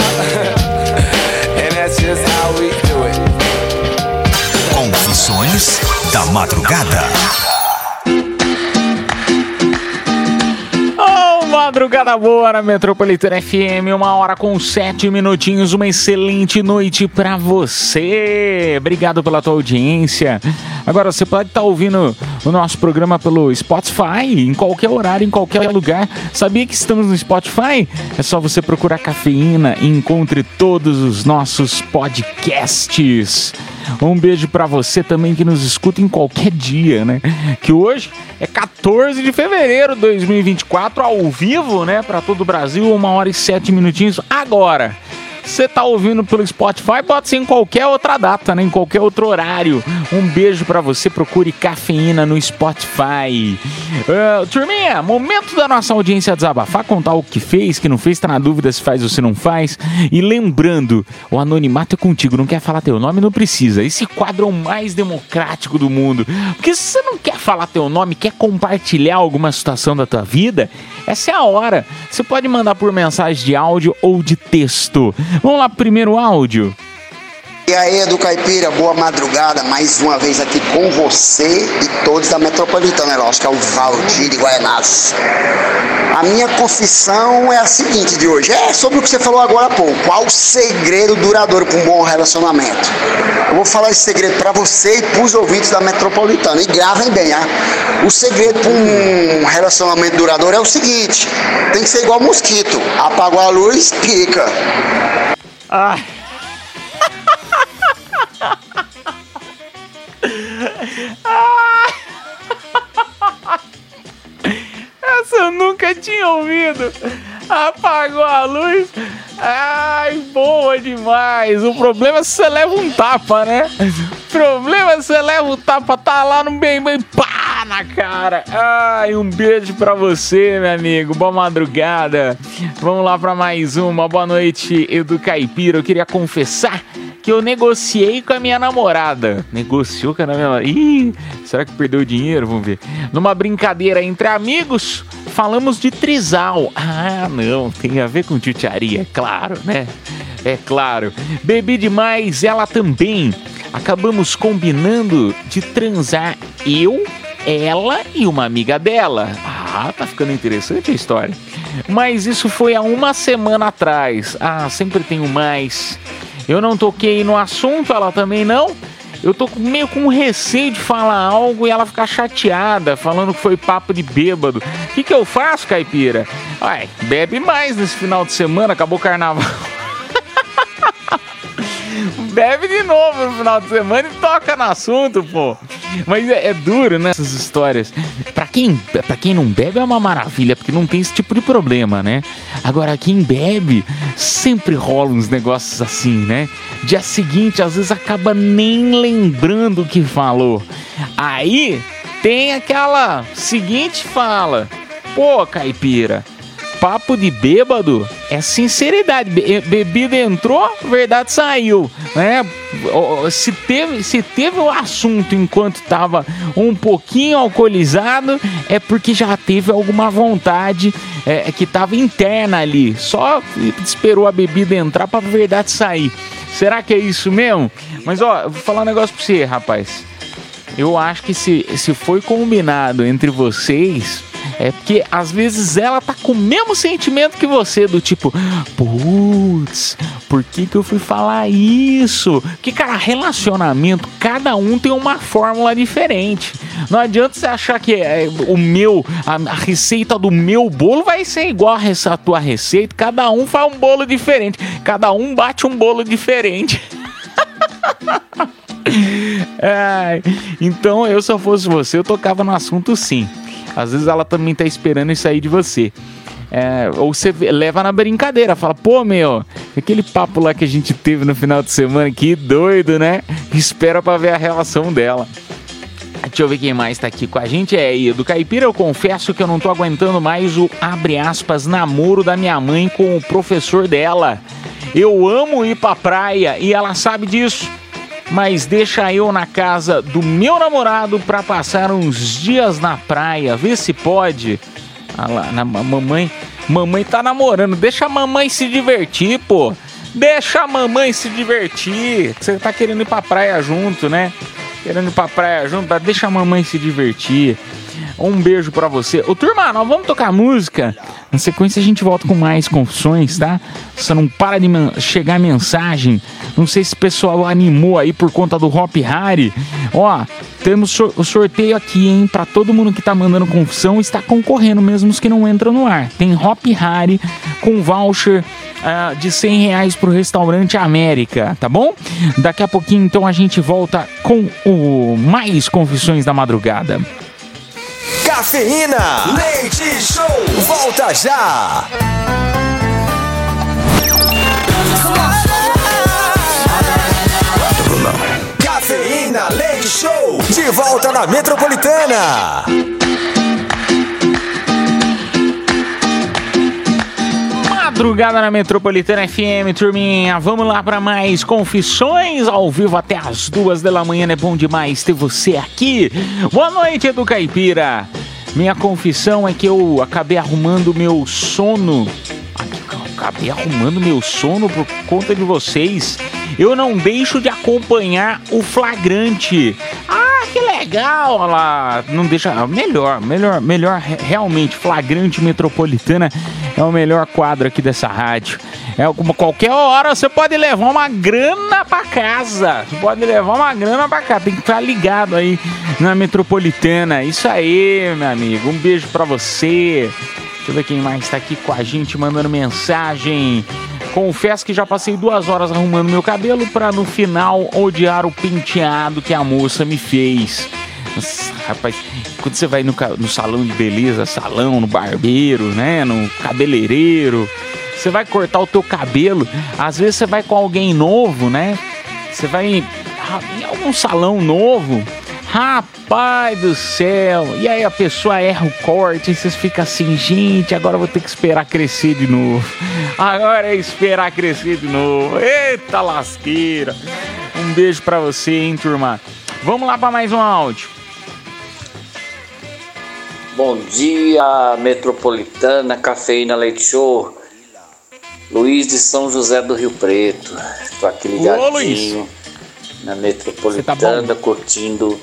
<laughs> Confissões da Madrugada.
Madrugada boa na Metropolitana FM, uma hora com sete minutinhos, uma excelente noite para você. Obrigado pela tua audiência. Agora você pode estar tá ouvindo o nosso programa pelo Spotify, em qualquer horário, em qualquer lugar. Sabia que estamos no Spotify? É só você procurar cafeína e encontre todos os nossos podcasts. Um beijo para você também que nos escuta em qualquer dia, né? Que hoje é 14 de fevereiro de 2024, ao vivo, né? Para todo o Brasil, uma hora e sete minutinhos. Agora. Você tá ouvindo pelo Spotify, pode ser em qualquer outra data, né? Em qualquer outro horário. Um beijo para você, procure cafeína no Spotify. Uh, turminha, momento da nossa audiência desabafar, contar o que fez, que não fez, tá na dúvida se faz ou se não faz. E lembrando, o anonimato é contigo, não quer falar teu nome, não precisa. Esse quadro é o mais democrático do mundo. Porque se você não quer falar teu nome, quer compartilhar alguma situação da tua vida, essa é a hora. Você pode mandar por mensagem de áudio ou de texto. Vamos lá, primeiro áudio.
E aí, Edu Caipira, boa madrugada, mais uma vez aqui com você e todos da Metropolitana, eu acho que é o Valdir de Guaianazes. A minha confissão é a seguinte de hoje, é sobre o que você falou agora há pouco, qual o segredo duradouro para um bom relacionamento? Eu vou falar esse segredo para você e para os ouvintes da Metropolitana, e gravem bem, ah. O segredo para um relacionamento duradouro é o seguinte, tem que ser igual mosquito, apagou a luz, pica.
Ah... Ah! <laughs> Essa eu nunca tinha ouvido. Apagou a luz. Ai, boa demais. O problema é se você leva um tapa, né? Problema você leva o tapa, tá lá no bem, bem, pá, na cara. Ai, um beijo pra você, meu amigo. Boa madrugada. Vamos lá pra mais uma. Boa noite, Edu Caipira. Eu queria confessar que eu negociei com a minha namorada. Negociou com a minha namorada. Ih, será que perdeu dinheiro? Vamos ver. Numa brincadeira entre amigos, falamos de trisal. Ah, não, tem a ver com titiaria, é claro, né? É claro. Bebi demais, ela também. Acabamos combinando de transar eu, ela e uma amiga dela. Ah, tá ficando interessante a história. Mas isso foi há uma semana atrás. Ah, sempre tenho mais. Eu não toquei no assunto, ela também não. Eu tô meio com receio de falar algo e ela ficar chateada, falando que foi papo de bêbado. O que, que eu faço, caipira? Ué, bebe mais nesse final de semana, acabou o carnaval. Bebe de novo no final de semana e toca no assunto, pô. Mas é, é duro, né? Essas histórias. Pra quem, pra quem não bebe é uma maravilha, porque não tem esse tipo de problema, né? Agora, quem bebe, sempre rola uns negócios assim, né? Dia seguinte, às vezes acaba nem lembrando o que falou. Aí tem aquela seguinte fala: Pô, caipira, papo de bêbado é sinceridade. Be bebida entrou, verdade saiu, né? Se teve, se teve o assunto enquanto estava um pouquinho alcoolizado, é porque já teve alguma vontade é, que estava interna ali. Só esperou a bebida entrar para a verdade sair. Será que é isso mesmo? Mas ó, vou falar um negócio para você, rapaz. Eu acho que se, se foi combinado entre vocês, é porque às vezes ela tá com o mesmo sentimento que você, do tipo, putz, por que, que eu fui falar isso? Que, cara, relacionamento, cada um tem uma fórmula diferente. Não adianta você achar que é, o meu, a, a, receita do meu bolo vai ser igual a, a tua receita. Cada um faz um bolo diferente. Cada um bate um bolo diferente. <laughs> é, então, eu se eu fosse você, eu tocava no assunto sim. Às vezes ela também tá esperando isso aí de você. É, ou você leva na brincadeira, fala, pô, meu, aquele papo lá que a gente teve no final de semana, que doido, né? Espera pra ver a relação dela. Deixa eu ver quem mais tá aqui com a gente. É, do Caipira, eu confesso que eu não tô aguentando mais o, abre aspas, namoro da minha mãe com o professor dela. Eu amo ir pra praia e ela sabe disso mas deixa eu na casa do meu namorado para passar uns dias na praia, vê se pode. Ah lá, na, mamãe, mamãe tá namorando, deixa a mamãe se divertir, pô. Deixa a mamãe se divertir. Você tá querendo ir pra praia junto, né? Querendo ir pra praia junto, deixa a mamãe se divertir. Um beijo para você. Ô turma, nós vamos tocar música. Na sequência a gente volta com mais confissões, tá? Você não para de chegar mensagem. Não sei se o pessoal animou aí por conta do Hop Harry. Ó, temos o sorteio aqui, hein? Para todo mundo que tá mandando confissão, está concorrendo, mesmo os que não entram no ar. Tem Hop Harry com voucher uh, de 100 reais pro restaurante América, tá bom? Daqui a pouquinho, então, a gente volta com o mais confissões da madrugada.
Cafeína. Leite Show. Volta já. Cafeína Leite Show. De volta na Metropolitana.
Madrugada na Metropolitana FM, turminha. Vamos lá para mais confissões ao vivo até as duas da manhã. É bom demais ter você aqui. Boa noite, Edu Caipira. Minha confissão é que eu acabei arrumando meu sono. Acabei arrumando meu sono por conta de vocês. Eu não deixo de acompanhar o flagrante. Ah, que legal! Olha lá, não deixa. Melhor, melhor, melhor, realmente. Flagrante Metropolitana é o melhor quadro aqui dessa rádio. É alguma qualquer hora você pode levar uma grana para casa. Você pode levar uma grana para casa. Tem que estar ligado aí na metropolitana. Isso aí, meu amigo. Um beijo para você. Deixa eu ver quem mais está aqui com a gente mandando mensagem. Confesso que já passei duas horas arrumando meu cabelo para no final odiar o penteado que a moça me fez. Nossa, rapaz, quando você vai no, no salão de beleza, salão, no barbeiro, né? No cabeleireiro, você vai cortar o teu cabelo, às vezes você vai com alguém novo, né? Você vai em em algum salão novo. Rapaz do céu! E aí a pessoa erra o corte e vocês ficam assim, gente, agora vou ter que esperar crescer de novo. Agora é esperar crescer de novo. Eita lasqueira! Um beijo pra você, hein, turma? Vamos lá pra mais um áudio.
Bom dia, Metropolitana, Cafeína Leite Show. Luiz de São José do Rio Preto. Tô aqui ligadinho
Luiz.
na Metropolitana, curtindo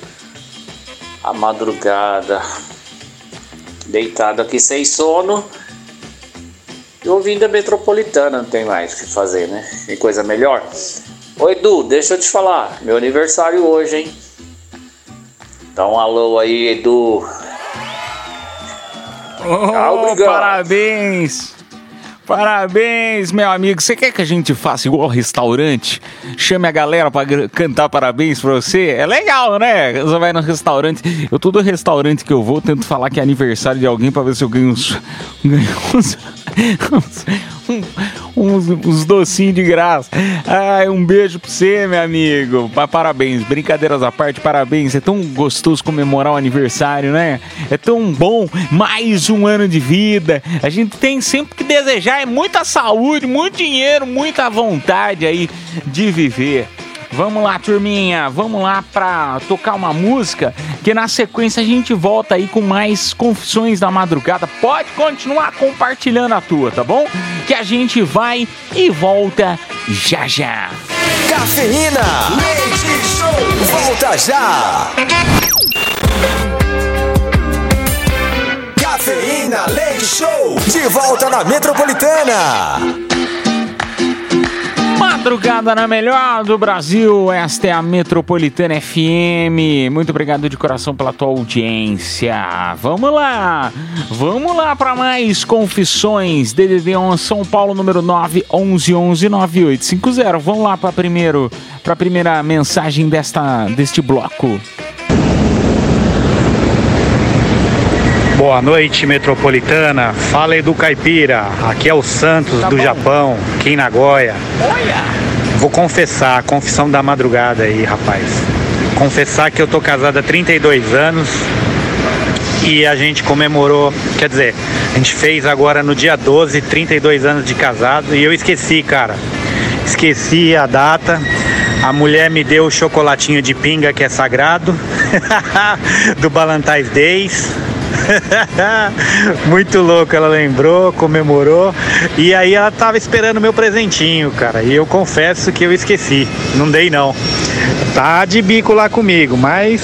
a madrugada. Deitado aqui sem sono. E ouvindo a Metropolitana, não tem mais o que fazer, né? Tem coisa melhor. Ô Edu, deixa eu te falar. Meu aniversário hoje, hein? Dá um alô aí, Edu.
Oh,
obrigado.
parabéns! Parabéns, meu amigo. Você quer que a gente faça igual restaurante? Chame a galera gr- cantar parabéns pra você? É legal, né? Você vai no restaurante. Eu todo restaurante que eu vou, tento falar que é aniversário de alguém pra ver se eu ganho uns. <laughs> ganho uns, <laughs> <laughs> uns, uns, docinhos de graça. Ai, um beijo pra você, meu amigo. Pa- Parabéns. Brincadeiras à parte, parabéns. É tão gostoso comemorar o aniversário, né? É tão bom. Mais um ano de vida. A gente tem sempre que desejar é muita saúde, muito dinheiro, muita vontade aí de viver. Vamos lá, turminha, vamos lá pra tocar uma música, que na sequência a gente volta aí com mais confissões da madrugada. Pode continuar compartilhando a tua, tá bom? Que a gente vai e volta já já.
Cafeína. Leite Show. Volta já. Cafeína Leite Show. De volta na Metropolitana.
Madrugada na melhor do Brasil, esta é a Metropolitana FM. Muito obrigado de coração pela tua audiência. Vamos lá, vamos lá para mais confissões. DDD 1 São Paulo, número 9 11 11 9850. Vamos lá para primeiro, para primeira mensagem desta deste bloco.
Boa noite, metropolitana. Fala Edu Caipira. Aqui é o Santos do Japão, aqui em Nagoya. Vou confessar, confissão da madrugada aí, rapaz. Confessar que eu tô casado há 32 anos e a gente comemorou, quer dizer, a gente fez agora no dia 12, 32 anos de casado e eu esqueci, cara. Esqueci a data. A mulher me deu o chocolatinho de pinga que é sagrado <laughs> do Valentine's Days. <laughs> Muito louco, ela lembrou, comemorou e aí ela tava esperando meu presentinho, cara. E eu confesso que eu esqueci, não dei não. Tá de bico lá comigo, mas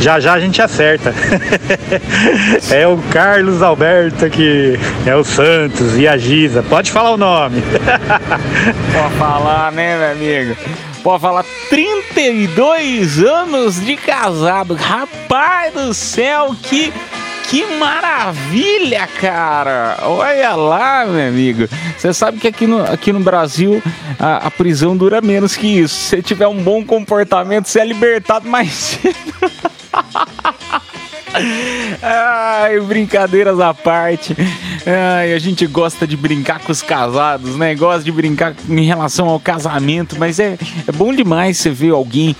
já já a gente acerta. <laughs> é o Carlos Alberto que é o Santos e a Giza. Pode falar o nome. <laughs>
Pode falar, né, meu amigo? Pode falar 32 anos de casado. Rapaz do céu, que que maravilha, cara! Olha lá, meu amigo. Você sabe que aqui no, aqui no Brasil a, a prisão dura menos que isso. Se você tiver um bom comportamento, você é libertado mais <laughs> cedo. Ai, brincadeiras à parte. Ai, a gente gosta de brincar com os casados, né? Gosta de brincar em relação ao casamento, mas é, é bom demais você ver alguém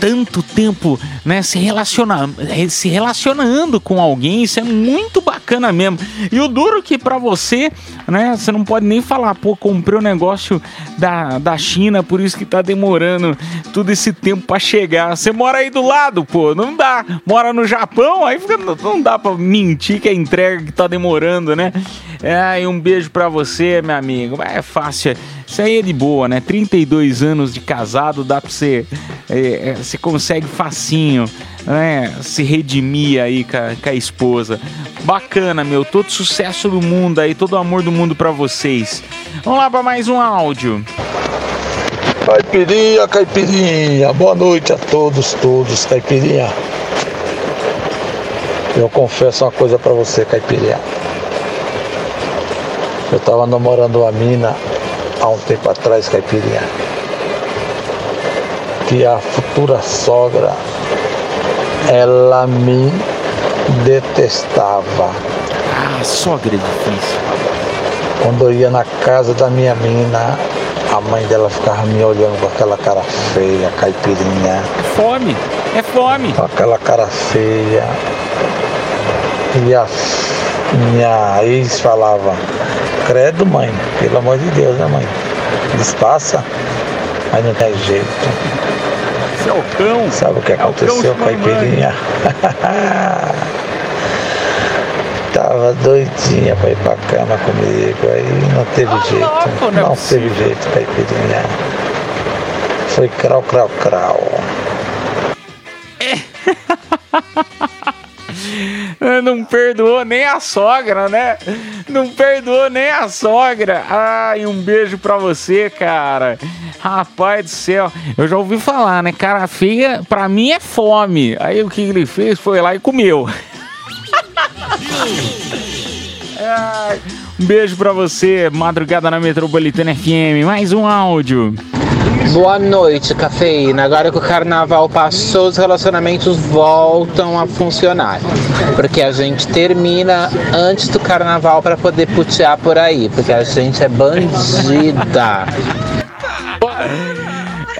tanto tempo, né, se relaciona, eh, se relacionando com alguém, isso é muito bacana mesmo. E o duro que pra você, né, você não pode nem falar, pô, comprei um negócio da, da China, por isso que tá demorando todo esse tempo pra chegar. Você mora aí do lado, pô, não dá. Mora no Japão, aí fica, não- dá pra mentir que a entrega que tá demorando, né? É, e um beijo pra você, meu amigo. É fácil, isso aí é de boa, né? 32 anos de casado, dá pra você. é, é, você consegue facinho, né? Se redimir aí com a, com a esposa. Bacana, meu. Todo sucesso do mundo aí, todo amor do mundo pra vocês. Vamos lá pra mais um áudio.
Caipirinha, caipirinha, boa noite a todos, todos, caipirinha. Eu confesso uma coisa pra você, caipirinha. Eu tava namorando uma mina há um tempo atrás, caipirinha. Que a futura sogra ela me detestava.
Ah, sogra é difícil.
Quando eu ia na casa da minha mina, a mãe dela ficava me olhando com aquela cara feia, caipirinha.
É fome, é fome.
Com aquela cara feia. E a minha ex falava, credo mãe, pelo amor de Deus, né mãe? Despassa, mas não tem jeito.
Seu é cão.
Sabe o que aconteceu, caipirinha? <laughs> Tava doidinha pra ir pra cama comigo, aí não teve
Ah,
jeito.
louco, não é
não teve jeito, caipirinha. Foi crau, crau, crau. <laughs> <laughs> <laughs>
Não perdoou nem a sogra, né? Não perdoou nem a sogra. Ai, um beijo pra você, cara. Rapaz do céu, eu já ouvi falar, né? Cara feia, pra mim é fome. Aí o que ele fez foi lá e comeu. <laughs> Ai, um beijo pra você, madrugada na Metropolitana FM. Mais um áudio.
Boa noite, cafeína. Agora que o carnaval passou, os relacionamentos voltam a funcionar. Porque a gente termina antes do carnaval para poder putear por aí. Porque a gente é bandida.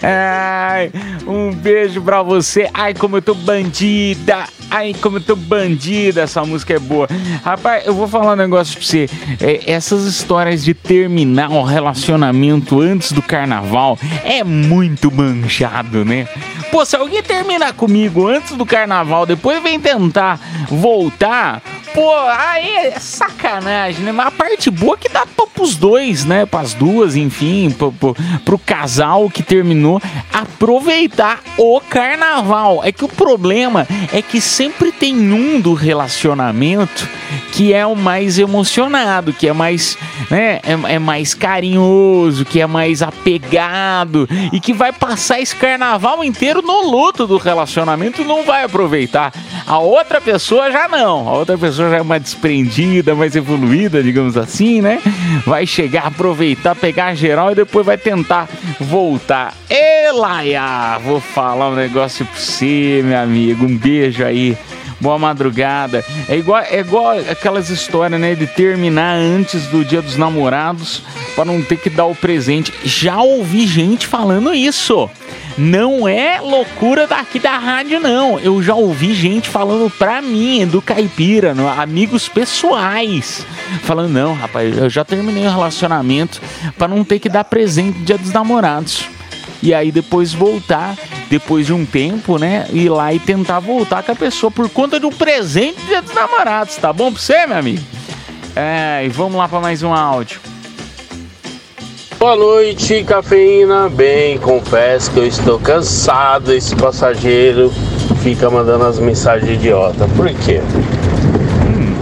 Ai, um beijo pra você. Ai, como eu tô bandida. Ai, como eu tô bandida. Essa música é boa. Rapaz, eu vou falar um negócio pra você. É, essas histórias de terminar um relacionamento antes do carnaval é muito manchado, né? Pô, se alguém terminar comigo antes do carnaval, depois vem tentar voltar, pô, aí é sacanagem, né? Mas a parte boa é que dá pra, pros dois, né? Pras duas, enfim, pro, pro, pro casal que terminou aproveitar o carnaval. É que o problema é que sempre tem um do relacionamento que é o mais emocionado, que é mais, né, é, é mais carinhoso, que é mais apegado e que vai passar esse carnaval inteiro no luto do relacionamento e não vai aproveitar. A outra pessoa já não, a outra pessoa já é mais desprendida, mais evoluída, digamos assim, né? Vai chegar, aproveitar, pegar geral e depois vai tentar voltar. Ê, Laia, vou falar um negócio pra você, meu amigo. Um beijo aí. Boa madrugada. É igual, é igual aquelas histórias, né? De terminar antes do dia dos namorados para não ter que dar o presente. Já ouvi gente falando isso. Não é loucura daqui da rádio, não. Eu já ouvi gente falando pra mim, do Caipira, amigos pessoais. Falando, não, rapaz, eu já terminei o relacionamento para não ter que dar presente no dia dos namorados. E aí depois voltar, depois de um tempo, né? Ir lá e tentar voltar com a pessoa por conta de um presente dia dos namorados, tá bom pra você, meu amigo? É, e vamos lá pra mais um áudio.
Boa noite, cafeína. Bem, confesso que eu estou cansado desse passageiro fica mandando as mensagens idiota. Por quê?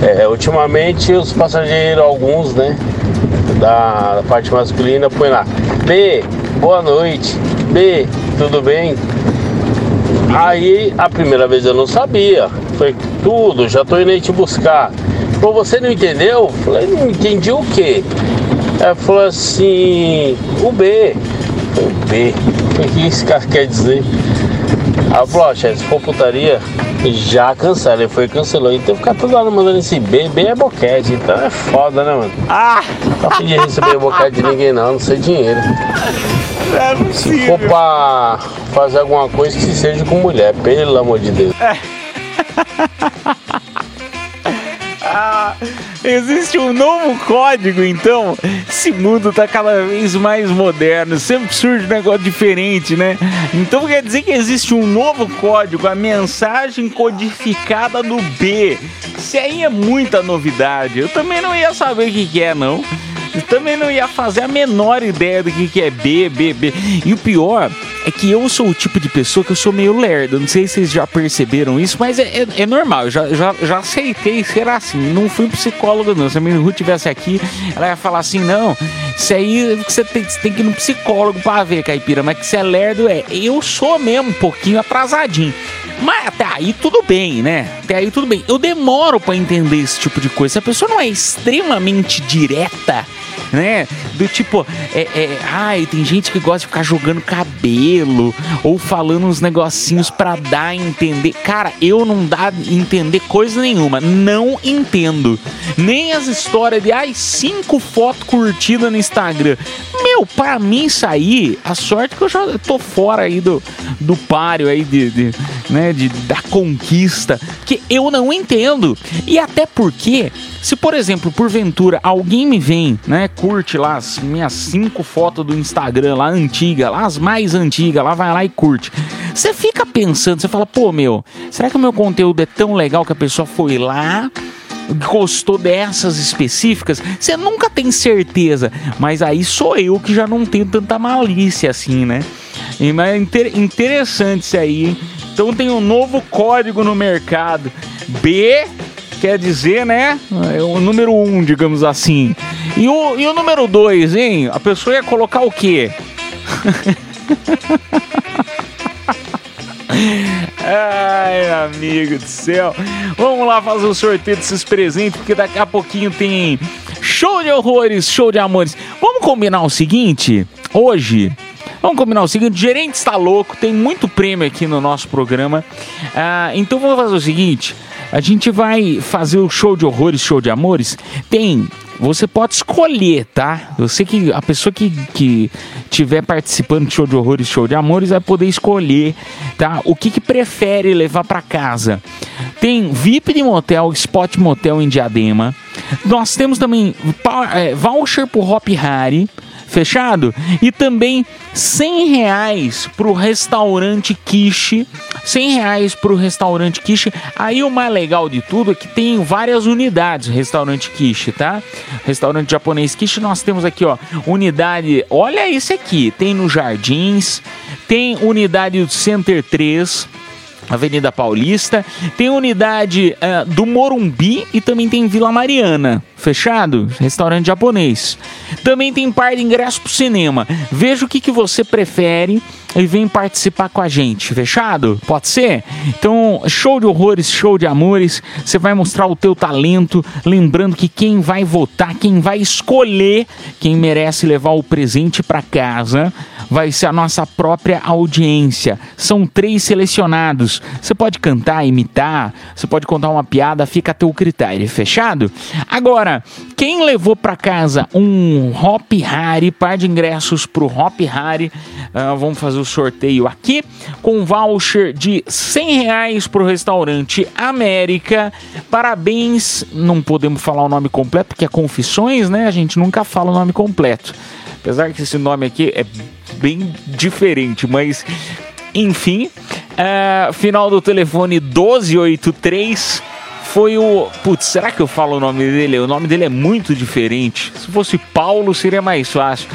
É, ultimamente os passageiros, alguns, né, da, da parte masculina, põe lá, B, boa noite, B, tudo bem? Aí a primeira vez eu não sabia, foi tudo, já tô indo aí te buscar. Pô, você não entendeu? Falei, não entendi o quê? Ela falou assim, o B. O B. O que esse cara quer dizer? Ó, chefe, se for putaria, já cancela. Ele foi e cancelou. Então ficar toda hora mandando esse B, B é boquete. Então é foda, né, mano?
Ah!
Não podia receber boquete de ninguém não, não sei dinheiro.
É
Se for pra fazer alguma coisa, que seja com mulher, pelo amor de Deus. <laughs>
Ah, existe um novo código, então. Esse mundo tá cada vez mais moderno, sempre surge um negócio diferente, né? Então quer dizer que existe um novo código, a mensagem codificada no B. Isso aí é muita novidade. Eu também não ia saber o que, que é, não. Eu também não ia fazer a menor ideia do que, que é B, B, B. E o pior é que eu sou o tipo de pessoa que eu sou meio lerdo. Não sei se vocês já perceberam isso, mas é, é- é normal. Eu já, já, já aceitei ser assim. Não fui psicólogo, não. Se a minha Ruth estivesse aqui, ela ia falar assim: não, isso aí você tem, você tem que ir no psicólogo pra ver, caipira. Mas que você é lerdo é. Eu sou mesmo um pouquinho atrasadinho. Mas até aí tudo bem, né? Até aí tudo bem. Eu demoro pra entender esse tipo de coisa. Se a pessoa não é extremamente direta, né? Do tipo, é, é, ai, tem gente que gosta de ficar jogando cabelo ou falando uns negocinhos pra dar a entender. Cara, eu não dá a entender coisa nenhuma. Não entendo. Nem as histórias de, ai, cinco fotos curtidas no Instagram. Meu, para mim sair, a sorte é que eu já tô fora aí do, do páreo aí de, de, né, de, da conquista, que eu não entendo. E até porque, se por exemplo, porventura, alguém me vem, né, curte lá as minhas cinco fotos do Instagram lá antiga, lá as mais antigas, lá vai lá e curte. Você fica pensando, você fala, pô, meu, será que o meu conteúdo é tão legal que a pessoa foi lá gostou dessas específicas, você nunca tem certeza. Mas aí sou eu que já não tenho tanta malícia assim, né? E, mas é inter interessante isso aí. Então tem um novo código no mercado. B quer dizer, né? É o número um, digamos assim. E o, e o número dois, hein? A pessoa ia colocar o quê? <laughs> Ai, amigo do céu. Vamos lá fazer o sorteio desses presentes, porque daqui a pouquinho tem show de horrores, show de amores. Vamos combinar o seguinte? Hoje. Vamos combinar o seguinte: o gerente está louco, tem muito prêmio aqui no nosso programa. Ah, então vamos fazer o seguinte: a gente vai fazer o show de horrores, show de amores. Tem você pode escolher, tá? Você que a pessoa que, que tiver participando de show de horrores, show de amores vai poder escolher, tá? O que, que prefere levar para casa. Tem VIP de motel, Spot Motel em Diadema. Nós temos também é, voucher pro Hop Harry fechado? E também 100 reais pro restaurante Kishi. 100 reais pro restaurante Kishi. Aí o mais legal de tudo é que tem várias unidades restaurante Kishi, tá? Restaurante japonês Kishi, nós temos aqui, ó, unidade. Olha esse aqui, tem no Jardins, tem unidade do Center 3 Avenida Paulista, tem unidade uh, do Morumbi e também tem Vila Mariana, fechado? Restaurante japonês. Também tem par de ingresso pro cinema. Veja o que, que você prefere e vem participar com a gente, fechado? Pode ser? Então, show de horrores, show de amores, você vai mostrar o teu talento, lembrando que quem vai votar, quem vai escolher quem merece levar o presente para casa, vai ser a nossa própria audiência. São três selecionados. Você pode cantar, imitar, você pode contar uma piada, fica a teu critério, fechado? Agora, quem levou para casa um Hop Harry, par de ingressos pro Hop Harry, uh, vamos fazer o sorteio aqui com voucher de 100 reais para o restaurante América. Parabéns, não podemos falar o nome completo porque é Confissões, né? A gente nunca fala o nome completo. Apesar que esse nome aqui é bem diferente, mas enfim. Uh, final do telefone 1283 foi o. Putz, será que eu falo o nome dele? O nome dele é muito diferente. Se fosse Paulo, seria mais fácil.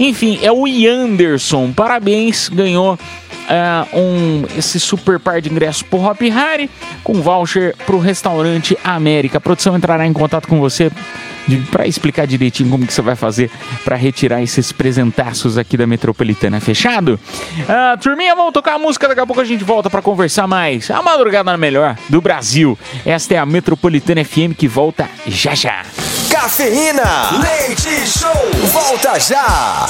Enfim, é o Yanderson. Parabéns, ganhou uh, um, esse super par de ingressos pro Hop Harry com voucher pro restaurante América. A produção entrará em contato com você para explicar direitinho como que você vai fazer para retirar esses presentaços aqui da Metropolitana. Fechado? Uh, turminha, vamos tocar a música, daqui a pouco a gente volta para conversar mais. A madrugada melhor do Brasil. Esta é a Metropolitana FM que volta já já.
Cafeína. Leite Show. Volta já.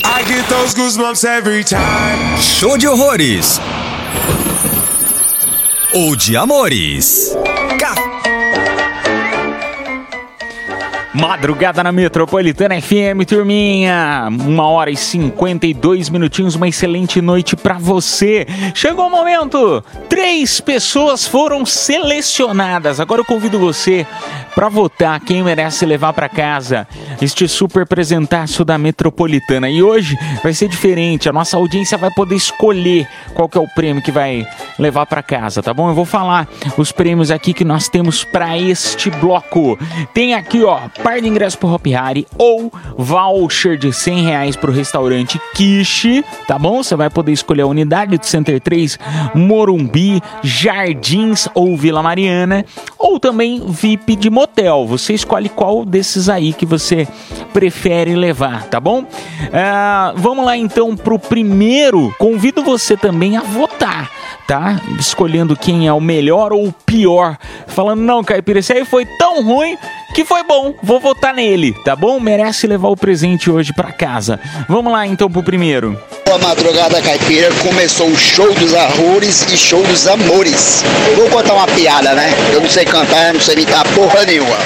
I get those goosebumps every time. Show de horrores. Ou de amores.
Madrugada na Metropolitana FM, turminha. Uma hora e 52 minutinhos, uma excelente noite para você. Chegou o momento. Três pessoas foram selecionadas. Agora eu convido você para votar quem merece levar para casa este super presentaço da Metropolitana. E hoje vai ser diferente. A nossa audiência vai poder escolher qual que é o prêmio que vai levar para casa, tá bom? Eu vou falar os prêmios aqui que nós temos para este bloco. Tem aqui, ó, par de ingresso pro Hop Harry ou voucher de 100 reais pro restaurante Kishi, tá bom? Você vai poder escolher a unidade do Center 3, Morumbi, Jardins ou Vila Mariana, ou também VIP de motel. Você escolhe qual desses aí que você prefere levar, tá bom? Uh, vamos lá então pro primeiro. Convido você também a votar tá? Escolhendo quem é o melhor ou o pior. Falando, não, Caipira, esse aí foi tão ruim que foi bom, vou votar nele, tá bom? Merece levar o presente hoje para casa. Vamos lá então pro primeiro.
A madrugada caipira começou o show dos horrores e show dos amores. Vou contar uma piada, né? Eu não sei cantar, não sei imitar porra nenhuma.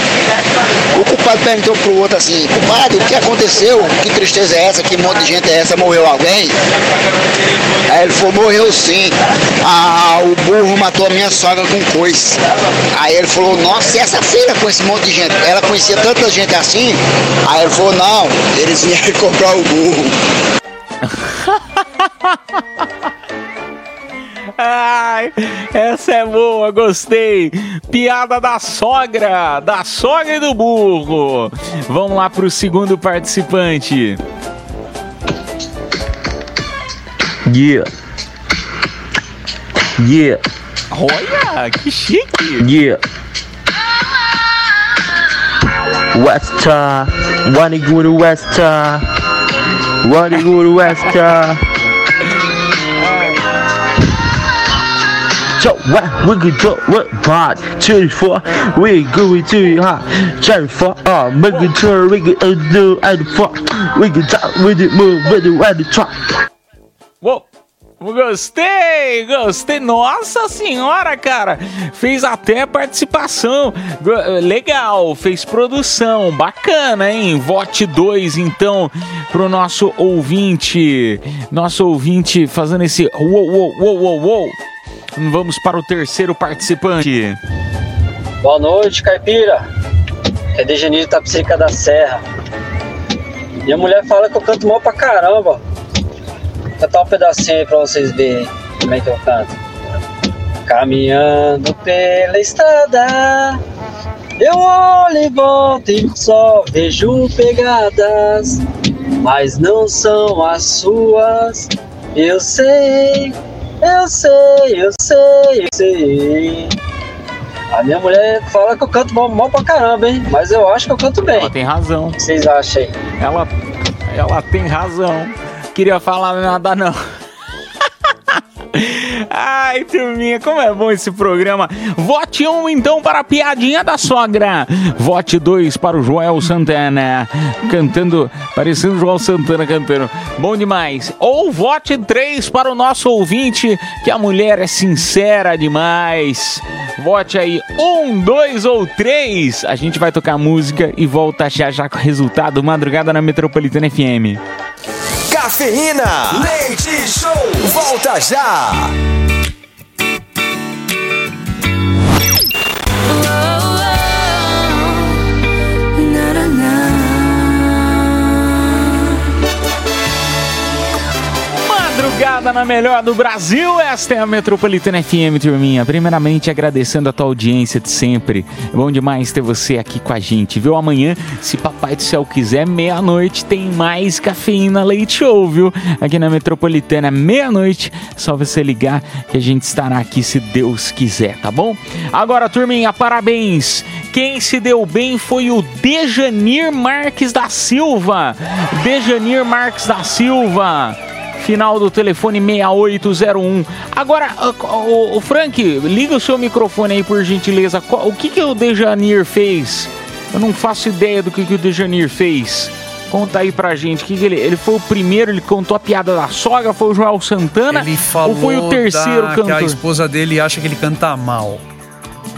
O culpado perguntou pro outro assim: Culpado, o que aconteceu? Que tristeza é essa? Que monte de gente é essa? Morreu alguém? Aí ele falou: Morreu sim. Ah, o burro matou a minha sogra com coice. Aí ele falou: Nossa, e essa feira com esse monte de gente? Ela conhecia tanta gente assim? Aí ele falou: Não, eles vieram <laughs> comprar o burro. <laughs>
Ai, essa é boa, gostei. Piada da sogra, da sogra e do burro. Vamos lá pro segundo participante.
Yeah. Yeah.
Olha, que chique.
Yeah. Westa, wanna go to Westa, wanna go to Westa. So what we could do what part two for we go to ha cherry for uh make it sure we could do and for we could talk with it move with it with the truck.
Uou! Gostei, gostei. Nossa senhora, cara. Fez até participação. Go- Legal, fez produção. Bacana, hein? Vote 2, então, pro nosso ouvinte. Nosso ouvinte fazendo esse uou, uou, uou, uou, uou. Vamos para o terceiro participante.
Boa noite, caipira. É Dejanir Tapsirica da Serra. Minha mulher fala que eu canto mal pra caramba. Vou cantar um pedacinho aí pra vocês verem como é que eu canto. Caminhando pela estrada, eu olho em volta e só vejo pegadas, mas não são as suas. Eu sei, eu sei, eu sei, eu sei. A minha mulher fala que eu canto mal, mal pra caramba, hein? Mas eu acho que eu canto bem.
Ela tem razão.
O que vocês acham aí?
Ela, ela tem razão. Queria falar nada não. <laughs> Ai, turminha, como é bom esse programa. Vote 1 um, então para a piadinha da sogra. Vote 2 para o Joel Santana. Cantando, parecendo o Joel Santana cantando. Bom demais. Ou vote 3 para o nosso ouvinte, que a mulher é sincera demais. Vote aí um, dois ou três. A gente vai tocar música e volta já já com o resultado. Madrugada na Metropolitana FM.
Cafeína. Leite Show. Volta já.
Madrugada na melhor do Brasil, esta é a Metropolitana FM, turminha. Primeiramente, agradecendo a tua audiência de sempre. É bom demais ter você aqui com a gente, viu? Amanhã, se Papai do Céu quiser, meia-noite tem mais cafeína leite show, viu? Aqui na Metropolitana, meia-noite, só você ligar que a gente estará aqui se Deus quiser, tá bom? Agora, turminha, parabéns! Quem se deu bem foi o Dejanir Marques da Silva. Dejanir Marques da Silva final do telefone 6801. Agora, o, o Frank, liga o seu microfone aí por gentileza. O que, que o Dejanir fez? Eu não faço ideia do que, que o Dejanir fez. Conta aí pra gente. Que que ele, ele foi o primeiro, ele contou a piada da sogra, foi o Joel Santana?
Ele falou
ou foi o terceiro
da- que a
cantor?
esposa dele acha que ele canta mal.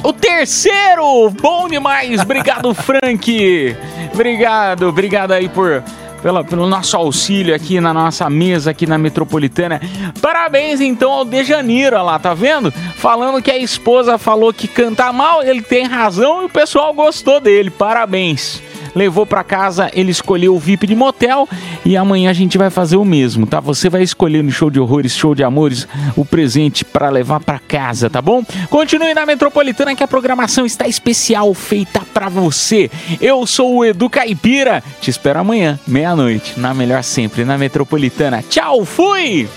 O terceiro! Bom demais! Obrigado, <laughs> Frank! Obrigado, obrigado aí por. Pela, pelo nosso auxílio aqui na nossa mesa aqui na Metropolitana. Parabéns então ao Dejaniro olha lá, tá vendo? Falando que a esposa falou que canta mal, ele tem razão e o pessoal gostou dele. Parabéns. Levou pra casa, ele escolheu o VIP de motel e amanhã a gente vai fazer o mesmo, tá? Você vai escolher no show de horrores, show de amores, o presente pra levar pra casa, tá bom? Continue na Metropolitana que a programação está especial feita pra você. Eu sou o Edu Caipira. Te espero amanhã, meia-noite, na melhor sempre, na Metropolitana. Tchau, fui!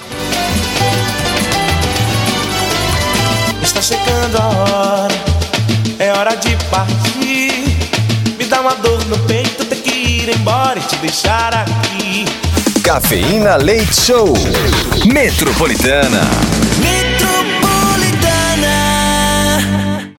Está chegando a hora, é hora de partir. Dá uma dor no peito, ter que ir embora e te deixar aqui.
Cafeína Leite Show. Metropolitana.